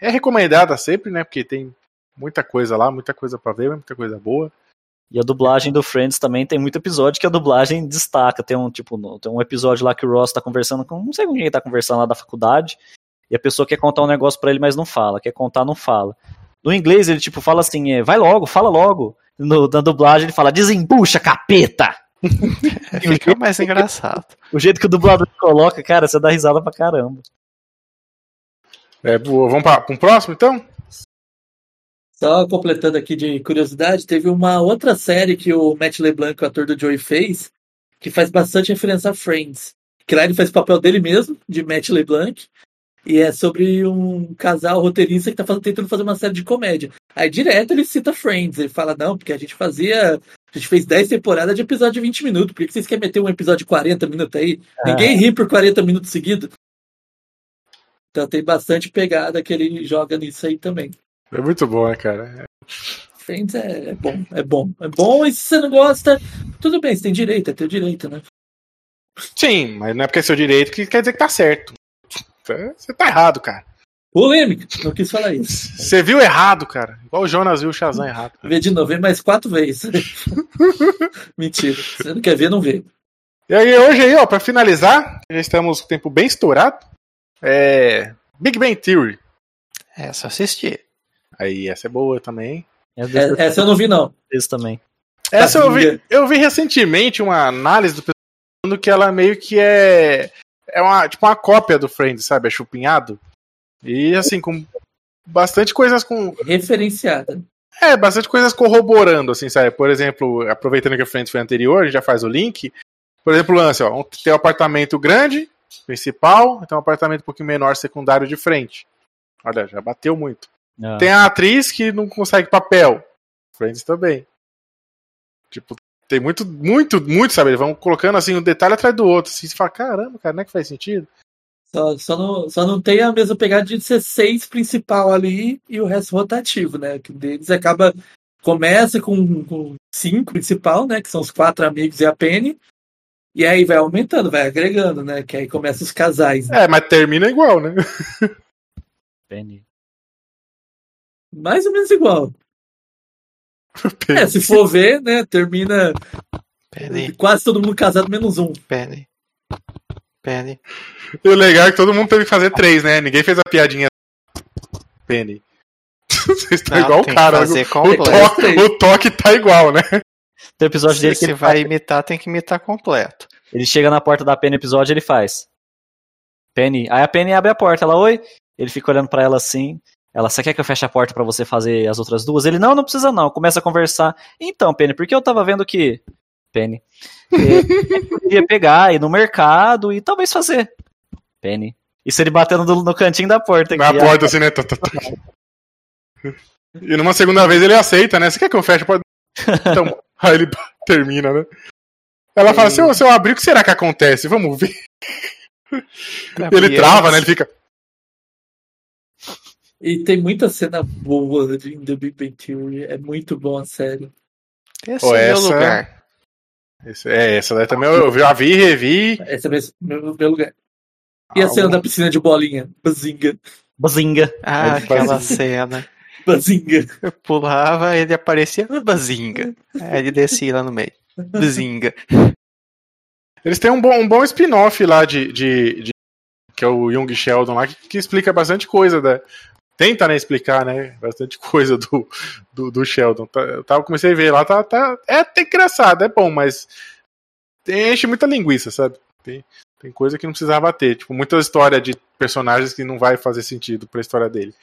é recomendada sempre, né? Porque tem muita coisa lá, muita coisa pra ver, muita coisa boa. E a dublagem do Friends também tem muito episódio que a dublagem destaca. Tem um tipo, tem um episódio lá que o Ross tá conversando com, não sei com quem ele tá conversando lá da faculdade, e a pessoa quer contar um negócio pra ele, mas não fala, quer contar, não fala. No inglês ele tipo fala assim, é, vai logo, fala logo. No, na dublagem ele fala, desembucha, capeta! É, fica mais engraçado. O jeito que o dublador coloca, cara, você dá risada pra caramba. É boa. Vamos para um próximo, então? Só completando aqui de curiosidade, teve uma outra série que o Matt LeBlanc, o ator do Joey, fez, que faz bastante referência a Friends. Que lá ele faz o papel dele mesmo, de Matt LeBlanc, e é sobre um casal roteirista que tá fazendo, tentando fazer uma série de comédia. Aí direto ele cita Friends, ele fala, não, porque a gente fazia. A gente fez 10 temporadas de episódio de 20 minutos, por que vocês querem meter um episódio de 40 minutos aí? Ninguém ri por 40 minutos seguidos. Então tem bastante pegada que ele joga nisso aí também. É muito bom, né, cara? Friends é, é bom, é bom. É bom, e se você não gosta, tudo bem, você tem direito, é teu direito, né? Sim, mas não é porque é seu direito que quer dizer que tá certo. Você tá errado, cara. Polêmica, não quis falar isso. Você viu errado, cara. Igual o Jonas viu o Shazam errado. Vê de novo, vê mais quatro vezes. Mentira. Você não quer ver, não vê. E aí, hoje aí, ó, pra finalizar, já estamos com o tempo bem estourado. É. Big Bang Theory. Essa eu assisti. Aí, essa é boa também. É É- essa eu não vi, não. desse também. Essa eu vi, eu vi recentemente uma análise do pessoal falando que ela meio que é. É uma, tipo uma cópia do Friends, sabe? É chupinhado. E assim, com bastante coisas com. Referenciada. É, bastante coisas corroborando, assim, sabe? Por exemplo, aproveitando que a Friends foi anterior, a gente já faz o link. Por exemplo, o lance, ó, tem um apartamento grande, principal, tem um apartamento um pouquinho menor, secundário de frente. Olha, já bateu muito. Ah. Tem a atriz que não consegue papel. Friends também. Tipo, tem muito, muito, muito, sabe? Eles vão colocando assim um detalhe atrás do outro. Assim, você fala, caramba, cara, não é que faz sentido? Só, só, não, só não tem a mesma pegada de ser seis principal ali e o resto rotativo, né? Que deles acaba. Começa com, com cinco principal, né? Que são os quatro amigos e a Penny. E aí vai aumentando, vai agregando, né? Que aí começa os casais. né? É, mas termina igual, né? Penny. Mais ou menos igual. É, se for ver, né? Termina Penny, quase todo mundo casado, menos um. Penny. Penny. E o legal é que todo mundo teve que fazer três, né? Ninguém fez a piadinha. Penny. Vocês estão igual o cara. fazer O toque, o toque tá igual, né? Tem episódio dele Se que você ele, vai imitar, tem que imitar completo. ele chega na porta da Penny episódio ele faz. Penny. Aí a Penny abre a porta, ela, oi. Ele fica olhando pra ela assim. Ela, você quer que eu feche a porta pra você fazer as outras duas? Ele, não, não precisa não. Começa a conversar. Então, Penny, porque eu tava vendo que. Penny. Ele podia pegar, ir no mercado e talvez fazer. Penny. Isso ele batendo no, no cantinho da porta Na porta, assim, né? Tá, tá, tá. E numa segunda vez ele aceita, né? Você quer que eu feche a porta? Então, aí ele termina, né? Ela fala, se eu, se eu abrir, o que será que acontece? Vamos ver. Ele trava, né? Ele fica. E tem muita cena boa de The Big Bang Theory. É muito bom a série. Esse Pô, é meu essa- lugar. Esse- É, essa daí também eu já vi, revi. Esse é meu, meu lugar. E a Ah, cena um- da piscina de bolinha? Bazinga. Bazinga. Ah, aquela cena. Bazinga. Eu pulava, ele aparecia no bazinga. Aí ele descia lá no meio. Bazinga. Eles têm um bom, um bom spin-off lá de, de, de- que é o Young Sheldon lá, que, que explica bastante coisa da. Tenta, né, explicar, né? Bastante coisa do, do, do Sheldon. Tá- Eu tava, comecei a ver lá, tá, tá, é até engraçado, é bom, mas enche muita linguiça, sabe? Tem, tem coisa que não precisava ter. Tipo, muita história de personagens que não vai fazer sentido pra história dele.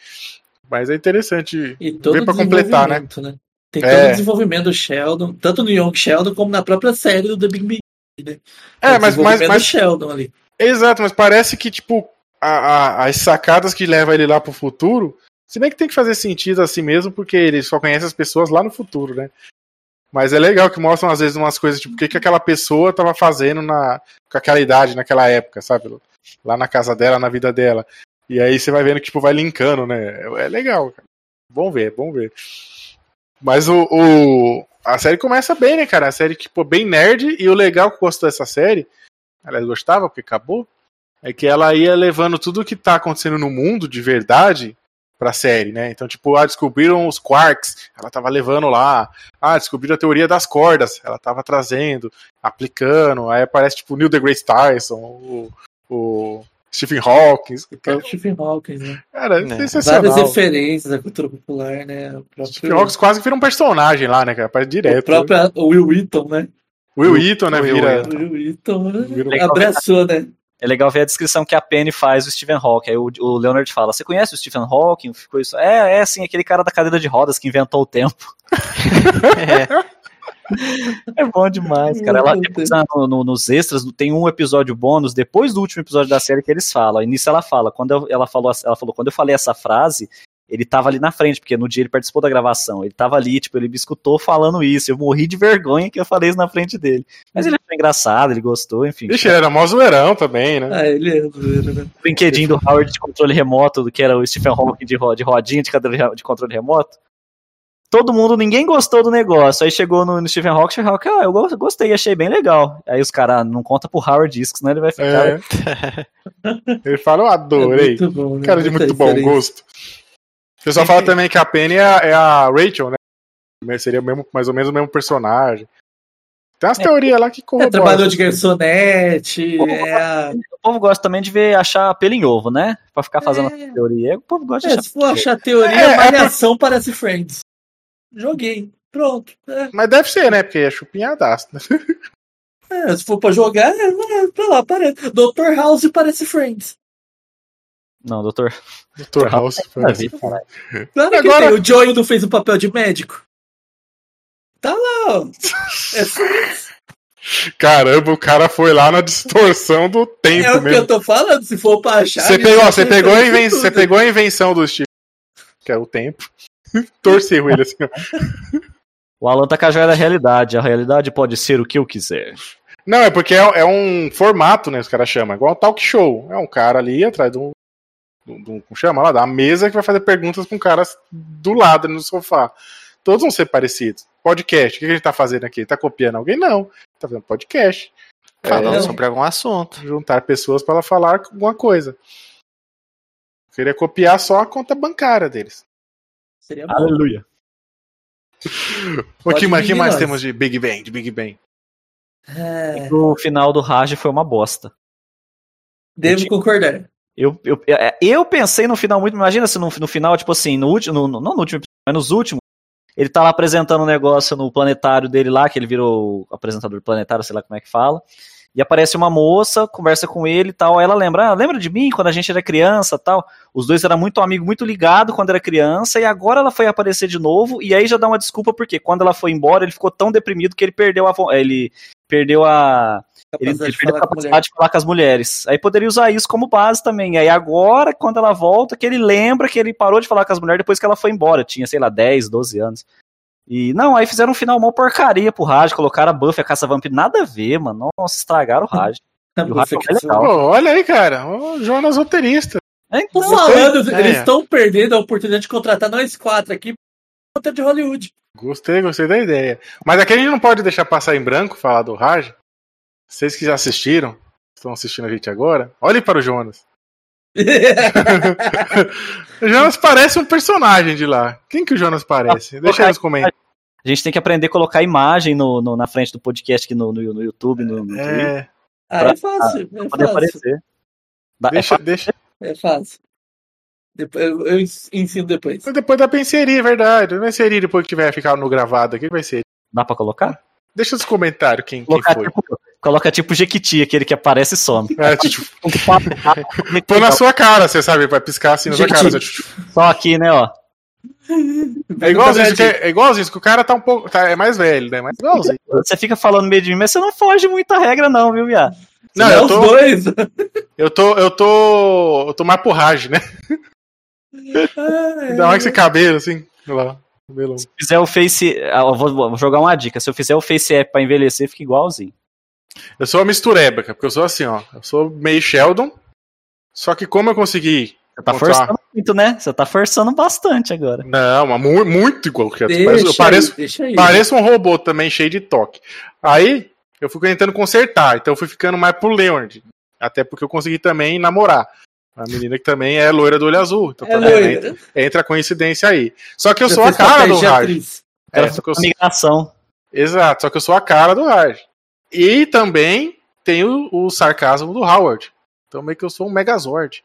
Mas é interessante E todo ver pra completar, né? né? Tem todo É. o desenvolvimento do Sheldon, tanto no Young Sheldon como na própria série do The Big Bang. Né? É, mas, mas, desenvolvimento mas do Sheldon ali. Exato, mas parece que, tipo, a- a- as sacadas que levam ele lá pro futuro, se bem que tem que fazer sentido assim mesmo, porque ele só conhece as pessoas lá no futuro, né? Mas é legal que mostram, às vezes, umas coisas, tipo, o que, que aquela pessoa tava fazendo na, com aquela idade, naquela época, sabe? Lá na casa dela, na vida dela. E aí você vai vendo que, tipo, vai linkando, né? É, é legal, cara. Bom ver, bom ver. Mas o, o- a série começa bem, né, cara? A série, tipo, bem nerd, e o legal que eu gosto dessa série, aliás, gostava, porque acabou, é que ela ia levando tudo que tá acontecendo no mundo de verdade pra série, né? Então, tipo, ah, descobriram os quarks, ela tava levando lá. Ah, descobriram a teoria das cordas, ela tava trazendo, aplicando. Aí aparece, tipo, Neil deGrasse Tyson, o, o Stephen Hawking. É o Stephen Hawking, né? Cara, é É. sensacional. Várias referências da cultura popular, né? O Stephen próprio, Hawking quase vira um personagem lá, né, cara? Aparece o direto. próprio Will Wheaton, né? Will Eaton, né? Will Vira. Wheaton. Então, vira- abraçou, né? É legal ver a descrição que a Penny faz do Stephen Hawking. Aí o, o Leonard fala: Você conhece o Stephen Hawking? Ficou isso. É, é assim, aquele cara da cadeira de rodas que inventou o tempo. É, É bom demais, cara. Ela, depois, no- no- nos extras, tem um episódio bônus, depois do último episódio da série, que eles falam. Nisso ela fala. Quando eu- ela falou, ela falou, quando eu falei essa frase, ele tava ali na frente, porque no dia ele participou da gravação. Ele tava ali, tipo, ele me escutou falando isso. Eu morri de vergonha que eu falei isso na frente dele. Mas ele achou engraçado, ele gostou, enfim. Ixi, ele era mó zoeirão também, né? Ah, ele é zoeiro, né? o brinquedinho do Howard de controle remoto, do que era o Stephen Hawking de, ro- de rodinha de, cadeira de controle remoto. Todo mundo, ninguém gostou do negócio. Aí chegou no, no Stephen Hawking, Stephen Hawking, ah, eu go- gostei, achei bem legal. Aí os caras não conta pro Howard isso, senão ele vai ficar. É. Ele fala, eu É adorei. muito bom, né? Cara de Muita muito bom gosto. O pessoal fala também que a Penny é a, é a Rachel, né? Seria o mesmo, mais ou menos o mesmo personagem. Tem umas teorias lá que É, corroboram. trabalhou de garçonete, é a... O povo gosta também de ver achar pelo em ovo, né? Pra ficar fazendo É. teoria. O povo gosta de É, achar. se for achar teoria, É, é malhação parece Friends. Joguei. Pronto. É, Mas deve ser, né? Porque é chupinhadaço. Né? é, se for pra jogar, é, é, pra lá, parece. Dr. House parece Friends. Não, doutor. Dr. House. Nada a ver, caralho. Claro que Agora- tem. O Joey não fez o papel de médico. Tá lá, ó. É. Caramba, o cara foi lá na distorção do tempo É o que mesmo. eu tô falando. Se for pra achar. Você pegou, tá você, pegou a inven- você pegou a invenção do Steve, que é o tempo. Torceu ele assim. ó. O Alan tá com a joia da realidade. A realidade pode ser o que eu quiser. Não, é porque é, é um formato, né? Os caras chamam. Igual um talk show. É um cara ali atrás de um. Como chama lá? Da mesa que vai fazer perguntas com caras do lado no sofá. Todos vão ser parecidos. Podcast. O que a gente tá fazendo aqui? Tá copiando alguém? Não. Tá fazendo podcast. falando É, sobre algum assunto. juntar pessoas para falar alguma coisa. Eu queria copiar só a conta bancária deles. Seria bom. Aleluia. O que, mais- que mais temos de Big Bang? De Big Bang? É, O final do Raj foi uma bosta. devo concordar. Eu, eu, é, eu pensei no final muito. Imagina se no, no final, tipo assim, no último. No, não no último mas nos últimos. Ele tá lá apresentando um negócio no planetário dele lá, que ele virou apresentador planetário, sei lá como é que fala. E aparece uma moça, conversa com ele e tal. Ela lembra, ah, lembra de mim quando a gente era criança tal? Os dois eram muito amigos, muito ligados quando era criança, e agora ela foi aparecer de novo, e aí já dá uma desculpa, porque quando ela foi embora, ele ficou tão deprimido que ele perdeu a. Ele perdeu a. Ele, Capacidade ele perdeu a falar com mulher. capacidade de falar com as mulheres. Aí poderia usar isso como base também. Aí agora, quando ela volta, que ele lembra que ele parou de falar com as mulheres depois que ela foi embora. Tinha, sei lá, 10, 12 anos. E não, aí fizeram um final mó porcaria pro Raj, colocaram a Buffy, a caça vampiro. Nada a ver, mano. Nossa, estragaram o Raj. E o Rafa é legal. Pô, olha aí, cara. O Jonas roteirista. É, Tô então, falando, É. eles estão perdendo a oportunidade de contratar nós quatro aqui pra de Hollywood. Gostei, gostei da ideia. Mas aqui a gente não pode deixar passar em branco falar do Raj. Vocês que já assistiram, estão assistindo a gente agora, olhem para o Jonas. O Jonas parece um personagem de lá. Quem que o Jonas parece? Deixa aí nos comentários. a gente tem que aprender a colocar imagem no, no- na frente do podcast aqui no, no, no YouTube, no, no Twitter, É, ah, é fácil, é pra poder fácil. aparecer. Dá- é deixa, deixa. É fácil. Depois, eu, eu ensino depois. Depois da penseria, é verdade. Vai ser depois que tiver ficar no gravado aqui, vai ser. Dá pra colocar? Deixa nos comentários quem, quem foi. tipo, coloca tipo Jequiti, aquele que aparece e some. É, tipo, põe na sua cara, você sabe, vai piscar assim na sua cara. Gente. Só aqui, né, ó. É igualzinho, isso que é, é igualzinho, que o cara tá um pouco. Tá, é mais velho, né? Mas igualzinho. Você fica falando meio de mim, mas você não foge muito a regra, não, viu, viado? Não, eu os tô, dois. eu tô. Eu tô. Eu tô mais Raj, né? Ai, Ainda mais esse cabelo, assim. Lá. Cabelão. Se fizer o Face. ah, eu vou, vou jogar uma dica. Se eu fizer o Face App pra envelhecer, fica igualzinho. Eu sou uma mistureba, porque eu sou assim, ó. Eu sou meio Sheldon. Só que como eu consegui. Você tá Encontrar. forçando muito, né? Você tá forçando bastante agora. Não, mas mu- muito igual que eu Deixa pareço, eu pareço, aí, deixa aí. Pareço um robô também, cheio de toque. Aí, eu fui tentando consertar, então eu fui ficando mais pro Leonard. Até porque eu consegui também namorar. A menina que também é loira do olho azul. Então É também loira. entra, entra a coincidência aí. Só que eu sou a cara do Raj. É, só que eu uma migração. Exato, só que eu sou a cara do Raj. E também tenho o sarcasmo do Howard. Então meio que eu sou um Megazord.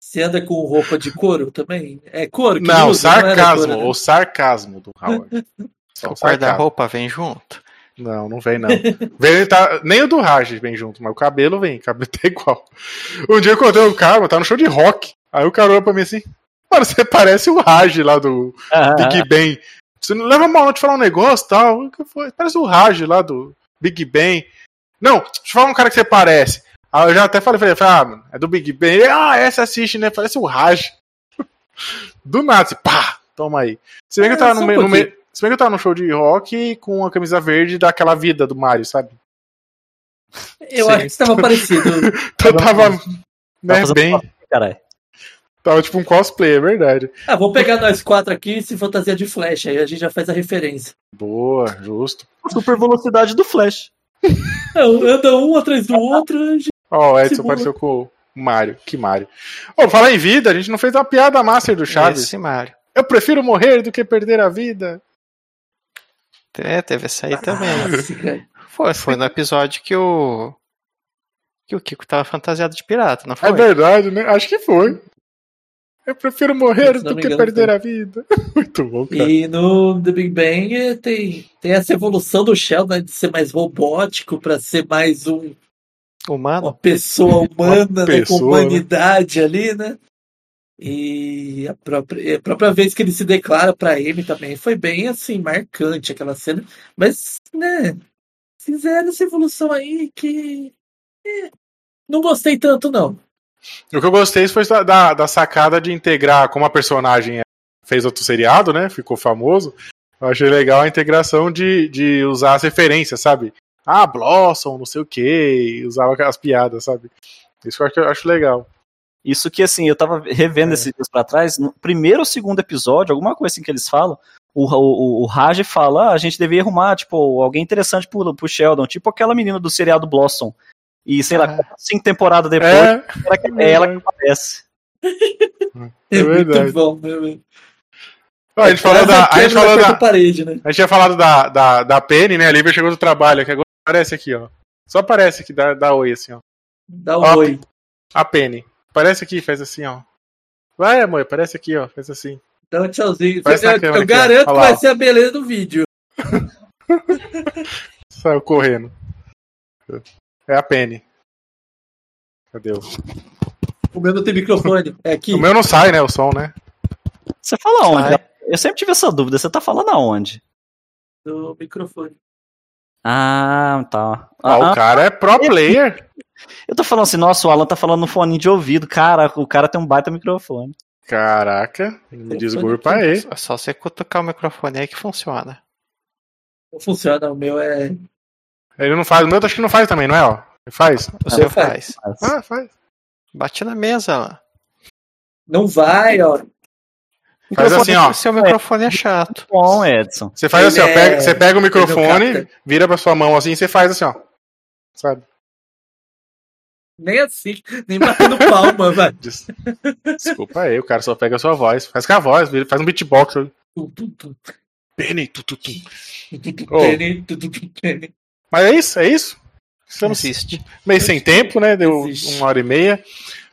Você anda com roupa de couro também? É couro que Não, usa, não era sarcasmo. couro, né? O sarcasmo do Howard. Só o O guarda-roupa vem junto. Não, não vem não. vem, tá, nem o do Raj vem junto, mas o cabelo vem, o cabelo tá igual. Um dia eu encontrei um cara, tá no show de rock. Aí o cara olhou pra mim assim, mano, você parece o Raj lá do Big Bang. Você não leva mal não te falar um negócio e tal. O que foi? Parece o Raj lá do Big Bang. Não, deixa eu falar um cara que você parece. Aí eu já até falei, falei, ah, mano, é do Big Bang. Ele, ah, essa assiste, né? Parece o Raj. Do nada, assim, pá, toma aí. Se bem que eu É, tava no, um meio- no pouquinho. meio. Se bem que eu tava no show de rock com a camisa verde daquela vida do Mario, sabe? Eu Sim. acho que estava parecido. Então eu tava, Tá né, bem. Caralho. Tava tipo um cosplay, é verdade. Ah, vamos pegar nós quatro aqui e se fantasia de Flash, aí a gente já faz a referência. Boa, justo. Super velocidade do Flash. É, Anda um atrás do outro. a gente- Ó, o Edson apareceu com o Mario. Que Mario. Ô, falar em vida, a gente não fez uma piada master do Chaves. Esse Mario. Eu prefiro morrer do que perder a vida. É, teve essa aí também. Foi, foi no episódio que o. Que o Kiko tava fantasiado de pirata, não foi? É verdade, né? Acho que foi. Eu prefiro morrer do que engano, perder a vida. Muito bom, cara. E no The Big Bang eh, tem, tem essa evolução do Sheldon né, de ser mais robótico para ser mais um, Humano? uma pessoa humana, né, com pessoa, né? humanidade ali, né? E a própria, a própria vez que ele se declara pra Amy também foi bem assim, marcante aquela cena. Mas, né, fizeram essa evolução aí que. eh, não gostei tanto, não. O que eu gostei foi da, da, da sacada de integrar como a personagem fez outro seriado, né? Ficou famoso. Eu achei legal a integração de, de usar as referências, sabe? Ah, Blossom, não sei o que, usava aquelas piadas, sabe? Isso eu acho, eu acho legal. Isso que, assim, eu tava revendo É. esses dias pra trás, no primeiro ou segundo episódio, alguma coisa assim que eles falam, o, o, o Raj fala, ah, a gente devia arrumar, tipo, alguém interessante pro, pro Sheldon, tipo aquela menina do seriado Blossom. E, sei lá, Ah. cinco temporadas depois, É, é ela que aparece. É verdade. muito bom, né? Ó, a gente falou da. A gente falou da. parede, né? A gente tinha falado da, da, da Penny, né? A Lívia chegou do trabalho, que agora aparece aqui, ó. Só aparece aqui, dá, dá oi assim, ó. Dá um Ó, oi. A Penny. Aparece aqui, faz assim, ó. Vai, amor, aparece aqui, ó. Faz assim. Dá um tchauzinho. Eu eu aqui, ó. garanto que vai ó. ser a beleza do vídeo. Saiu correndo. É a Penny. Cadê o. O meu não tem microfone. É aqui. O meu não sai, né? O som, né? Você fala onde? Eu sempre tive essa dúvida, você tá falando aonde? Do microfone. Ah, tá. Ah, Ah, o cara é pro player. eu tô falando assim, nossa, o Alan tá falando no fone de ouvido. Cara, o cara tem um baita microfone. Caraca, me desculpa aí. É só você cutucar o microfone aí que funciona. Não funciona, o meu é. Ele não faz. O meu acho que não faz também, não é? Ó. Ele faz? O seu faz. faz. Ah, faz. Bate na mesa lá. Não vai, ó. Faz assim, ó. O seu microfone é chato. Bom, Edson. Você faz assim, ó. Ele Pega, é- você pega o ele microfone, vira pra sua mão assim e você faz assim, ó. Sabe? Nem assim, nem batendo palma, vai. Des- Desculpa aí, o cara só pega a sua voz. Faz com a voz, faz um beatbox. Tum, tum. Penny, tu, tu, Mas é isso, é isso. Estamos Existe. meio sem tempo, né? Deu Existe. uma hora e meia.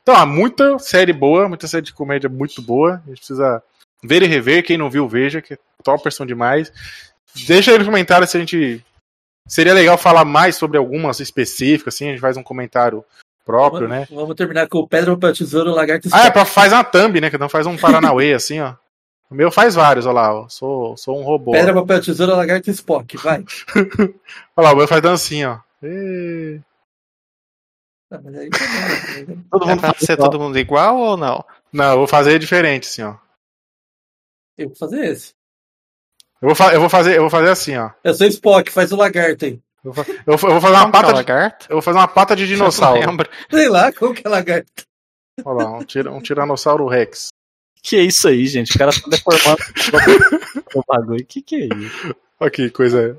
Então, há muita série boa, muita série de comédia muito boa. A gente precisa ver e rever. Quem não viu, veja, que é topersão demais. Deixa aí nos comentários se a gente. Seria legal falar mais sobre algumas específicas, assim, a gente faz um comentário próprio, né? Vamos, vamos terminar com o Papel, Tesouro, Lagarto Ah, é, pra, faz uma thumb, né? Que não faz um Paranauê, assim, ó. O meu faz vários, olha lá, ó. Sou, sou um robô. Pedra, Papel, Tesouro, Lagarto e Spock, vai. Olha lá, o meu faz dancinha, ó. Ê. Ah, mas aí também, né? Todo É mundo pra faz ser todo mundo igual ou não? Não, eu vou fazer diferente, assim, ó. Eu vou fazer esse. Eu vou, fa- eu vou fazer, eu vou fazer assim, ó. Eu sou Spock, faz o lagarto aí. Eu vou, fa- eu vou- eu vou fazer uma Como é pata de, lagarto? eu vou fazer uma pata de dinossauro. Sei lá, como que é lagarto? Olha lá, um, tira- um tiranossauro Rex. Que é isso aí, gente? O cara tá deformando o bagulho. Que que é isso? Olha que coisa.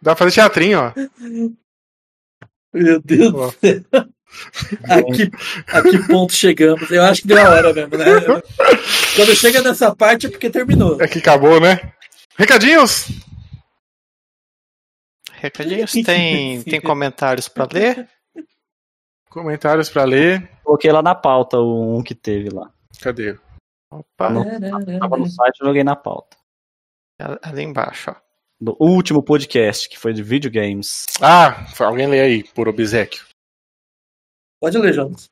Dá pra fazer teatrinho, ó. Meu Deus do céu. A que, a que ponto chegamos? Eu acho que deu a hora mesmo, né? Quando chega nessa parte é porque terminou. É que acabou, né? Recadinhos? Recadinhos? Tem, tem comentários pra ler? Comentários pra ler. Coloquei lá na pauta o um que teve lá. Cadê? Opa, Não. Tava no site, joguei na pauta. ali embaixo, ó. No último podcast, que foi de videogames. Ah, alguém lê aí, por obsequio. Pode ler, Jonas.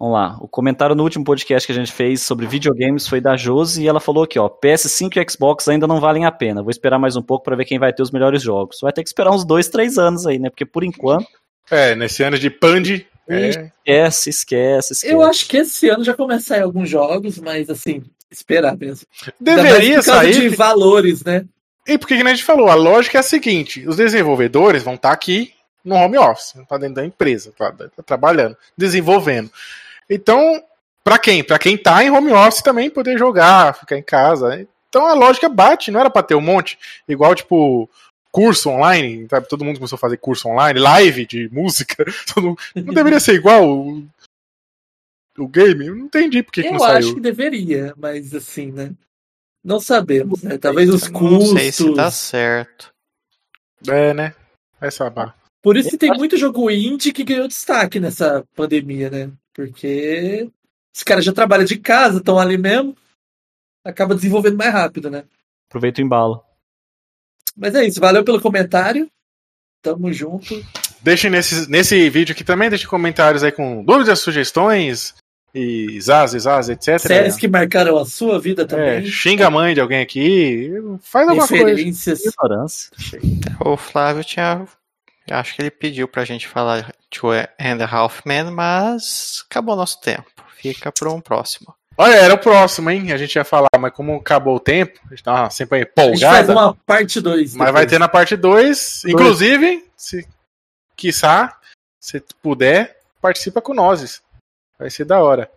Vamos lá. O comentário no último podcast que a gente fez sobre videogames foi da Josi e ela falou aqui, ó, PS5 e Xbox ainda não valem a pena. Vou esperar mais um pouco para ver quem vai ter os melhores jogos. Vai ter que esperar uns dois, três anos aí, né? Porque por enquanto. É, nesse ano de Pand. É, Esquece, esquece, esquece. Eu acho que esse ano já começa a sair alguns jogos, mas assim, esperar mesmo. Deveria por causa sair. de valores, né? E porque que a gente falou, a lógica é a seguinte: os desenvolvedores vão estar aqui no home office, tá dentro da empresa, tá, tá trabalhando, desenvolvendo. Então, pra quem? Pra quem tá em home office também poder jogar, ficar em casa. Então a lógica bate, não era pra ter um monte, igual tipo curso online, sabe? Todo mundo começou a fazer curso online, live de música. todo mundo- Não deveria ser igual o, o game? Eu não entendi por que, que Eu não acho saiu. que deveria, mas assim, né? Não sabemos, né? Talvez os Eu Não sei custos. se tá certo. É, né? Vai saber. Por isso que tem muito jogo indie que ganhou destaque nessa pandemia, né? Porque os caras já trabalham de casa, estão ali mesmo, acaba desenvolvendo mais rápido, né? Aproveita o embalo. Mas é isso, valeu pelo comentário. Tamo junto. Deixem nesse, nesse vídeo aqui também, deixem comentários aí com dúvidas, sugestões e zaz, zaz, etc. Séries que marcaram a sua vida É, também. xinga a mãe de alguém aqui, faz alguma coisa. referências. Ignorância. O Flávio tinha. Acho que ele pediu pra gente falar Two and a Half Men, mas acabou nosso tempo. Fica para um próximo. Olha, era o próximo, hein? A gente ia falar, mas como acabou o tempo, a gente tá sempre A gente faz uma parte 2. Mas vai ter na parte 2. Inclusive, se quiçá, se puder, participa com nós. Vai ser da hora.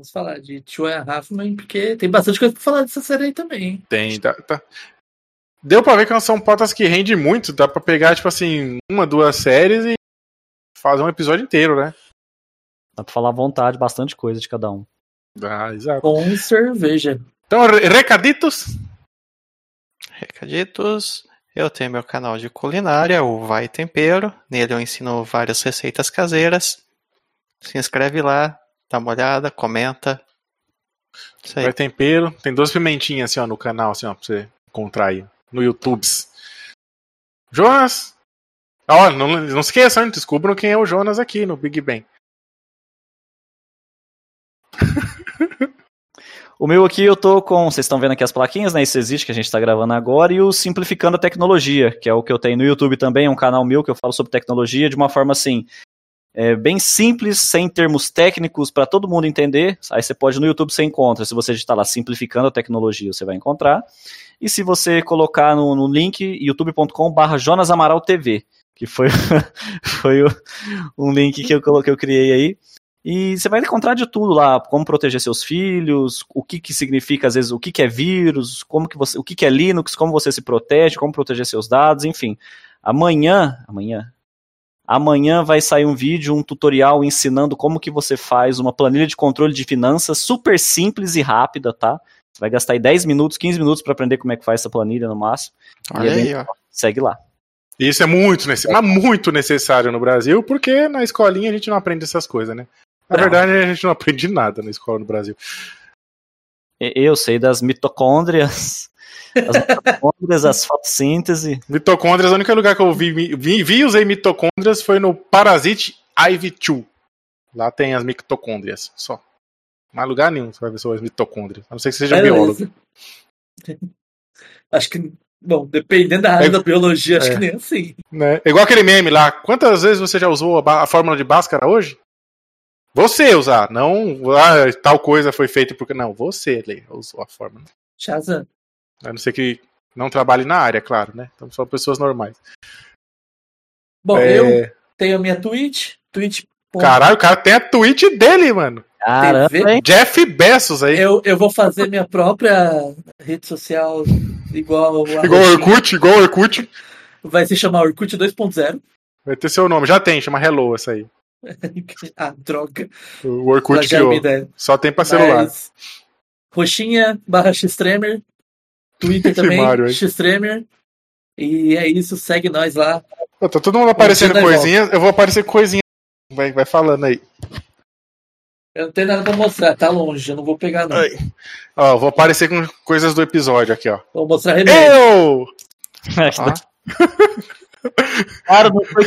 Vamos falar de Two and a Half Men, porque tem bastante coisa pra falar dessa série aí também, hein? Tem, tá, tá. Deu pra ver que são pautas que rende muito. Dá pra pegar, tipo assim, uma, duas séries e fazer um episódio inteiro, né? Dá pra falar à vontade, bastante coisa de cada um. Ah, exato. Com cerveja. Então, re- recaditos. Recaditos. Eu tenho meu canal de culinária, o Vai Tempero. Nele eu ensino várias receitas caseiras. Se inscreve lá, dá uma olhada, comenta. Vai tempero. Tem duas pimentinhas assim, ó, no canal, assim, ó, pra você encontrar aí. No YouTube. Jonas. Ó, não, não se esqueçam, descubram quem é o Jonas aqui no Big Bang. O meu aqui eu tô com. Vocês estão vendo aqui as plaquinhas, né? Isso existe que a gente tá gravando agora. E o Simplificando a Tecnologia, que é o que eu tenho no YouTube também, é um canal meu que eu falo sobre tecnologia de uma forma assim. é, bem simples, sem termos técnicos, para todo mundo entender. Aí você pode no YouTube você encontra. Se você digitar lá Simplificando a Tecnologia, você vai encontrar. E se você colocar no, no link youtube.com/barra Jonas Amaral TV, que foi, foi o- um link que eu coloquei, eu criei aí. E você vai encontrar de tudo lá, como proteger seus filhos, o que, que significa, às vezes, o que, que é vírus, como que você, o que, que é Linux, como você se protege, como proteger seus dados, enfim. Amanhã, amanhã, amanhã vai sair um vídeo, um tutorial ensinando como que você faz uma planilha de controle de finanças super simples e rápida, tá? Você vai gastar aí 10 minutos, 15 minutos para aprender como é que faz essa planilha no máximo. Olha E é aí, ó. Segue lá. E isso é muito, necess... mas muito necessário no Brasil, porque na escolinha a gente não aprende essas coisas, né? Na verdade, a gente não aprende nada na escola no Brasil. Eu sei das mitocôndrias, as mitocôndrias, as fotossíntese. Mitocôndrias, o único lugar que eu vi, vi, vi e usei mitocôndrias foi no Parasite IV2. Lá tem as mitocôndrias, só. Não há lugar nenhum você vai ver sobre as mitocôndrias. A não ser que seja biólogo. Beleza. Acho que, bom, dependendo da área É- da biologia, acho é. que nem assim. Né? Igual aquele meme lá. Quantas vezes você já usou a, a fórmula de Bhaskara hoje? Você usar, não ah, tal coisa foi feita porque. Não, você Lê, usou a fórmula. Shazam. A não ser que não trabalhe na área, claro, né? Então são pessoas normais. Bom, É, eu tenho a minha Twitch, Twitch. Caralho, o cara tem a tweet dele, mano. Caramba, TV? Jeff Bezos aí. Eu, eu vou fazer minha própria rede social igual a Igual. Orkut, igual o Orkut. Vai se chamar Orkut 2.0. Vai ter seu nome. Já tem, chama Hello essa aí. Ah, droga. O Orkut criou. minha ideia. Só tem pra celular. Mas, Roxinha barra Xtremer. Twitter também, Mário. Xtremer. E é isso, segue nós lá. Pô, tá todo mundo aparecendo Orkut da coisinhas. Eu vou aparecer coisinha. Vai, vai falando aí. Eu não tenho nada pra mostrar, tá longe, eu não vou pegar não. Ai. Ó, vou aparecer com coisas do episódio aqui, ó. Vou mostrar remédio. Eu! Ah, Cara, não foi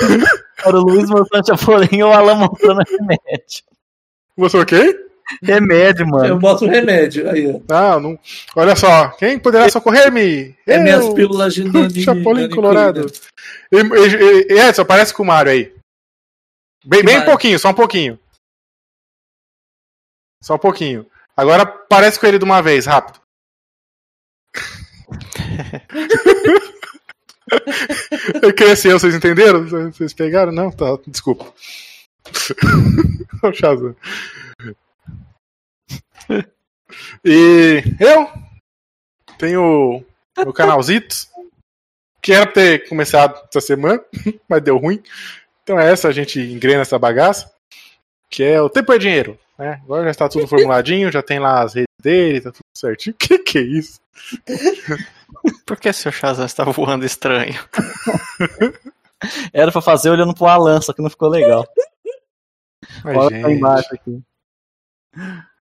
o Luiz mostrando Chapolin ou o Alan mostrando remédio. Mostrou o quê? Remédio, Eu mano. mostro o remédio. Aí, ó. Ah, não. Olha só, quem poderá socorrer-me? É Eu! minhas pílulas de de- Chapolin Colorado. E, e, e, Edson, aparece com o Mario aí. Bem, bem um Mario. pouquinho, só um pouquinho. Só um pouquinho. Agora aparece com ele de uma vez, rápido. Ele cresceu, vocês entenderam? Vocês pegaram? Não? Tá, desculpa. O. E eu tenho meu canalzito, que era pra ter começado essa semana, mas deu ruim. Então é essa, a gente engrena essa bagaça, que é o Tempo é Dinheiro. Né? Agora já está tudo formuladinho, já tem lá as redes dele, tá tudo certinho. Que que é isso? Por que seu Shazam está voando estranho? Era pra fazer olhando pro Alan, só que não ficou legal. Mas, Olha gente, embaixo aqui.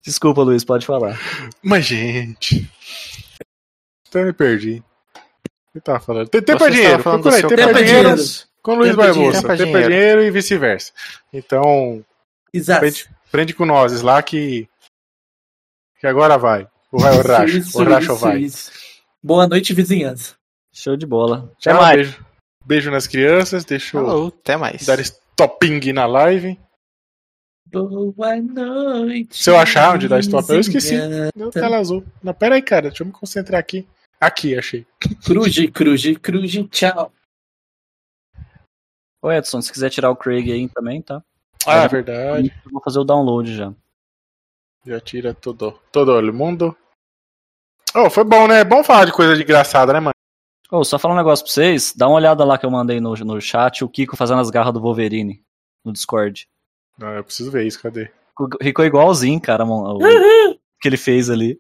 Desculpa, Luiz, pode falar. mas, gente. Até me perdi. O que tava falando? Tem Tempo é Dinheiro, seu Tempo é Dinheiro dinheiro. com Luiz é dinheiro. Barbosa. Tempo é Tempo é dinheiro. E vice-versa. Então, Exato. Prende, prende com nós lá que. Que agora vai. Ou vai o racho. O racho vai. isso. Boa noite, vizinhança. Show de bola. Até Tchau, mais. beijo. Beijo nas crianças. Deixa eu até mais. dar stopping na live. Boa noite. Se eu achar onde dá stop, eu esqueci. Deu tela azul. Não, pera aí, cara. Deixa eu me concentrar aqui. Aqui, achei. Cruze, cruze, cruze, tchau. Ô Edson, se quiser tirar o Craig aí também, tá? Ah, já- verdade. Eu vou fazer o download já. Já tira todo, todo o mundo. Oh, foi bom, né? É bom falar de coisa de engraçada, né, mano? Ô, só falar um negócio pra vocês. Dá uma olhada lá que eu mandei no, no chat, o Kiko fazendo as garras do Wolverine no Discord. Não, eu preciso ver isso, cadê? Ficou igualzinho, cara, o que ele fez ali.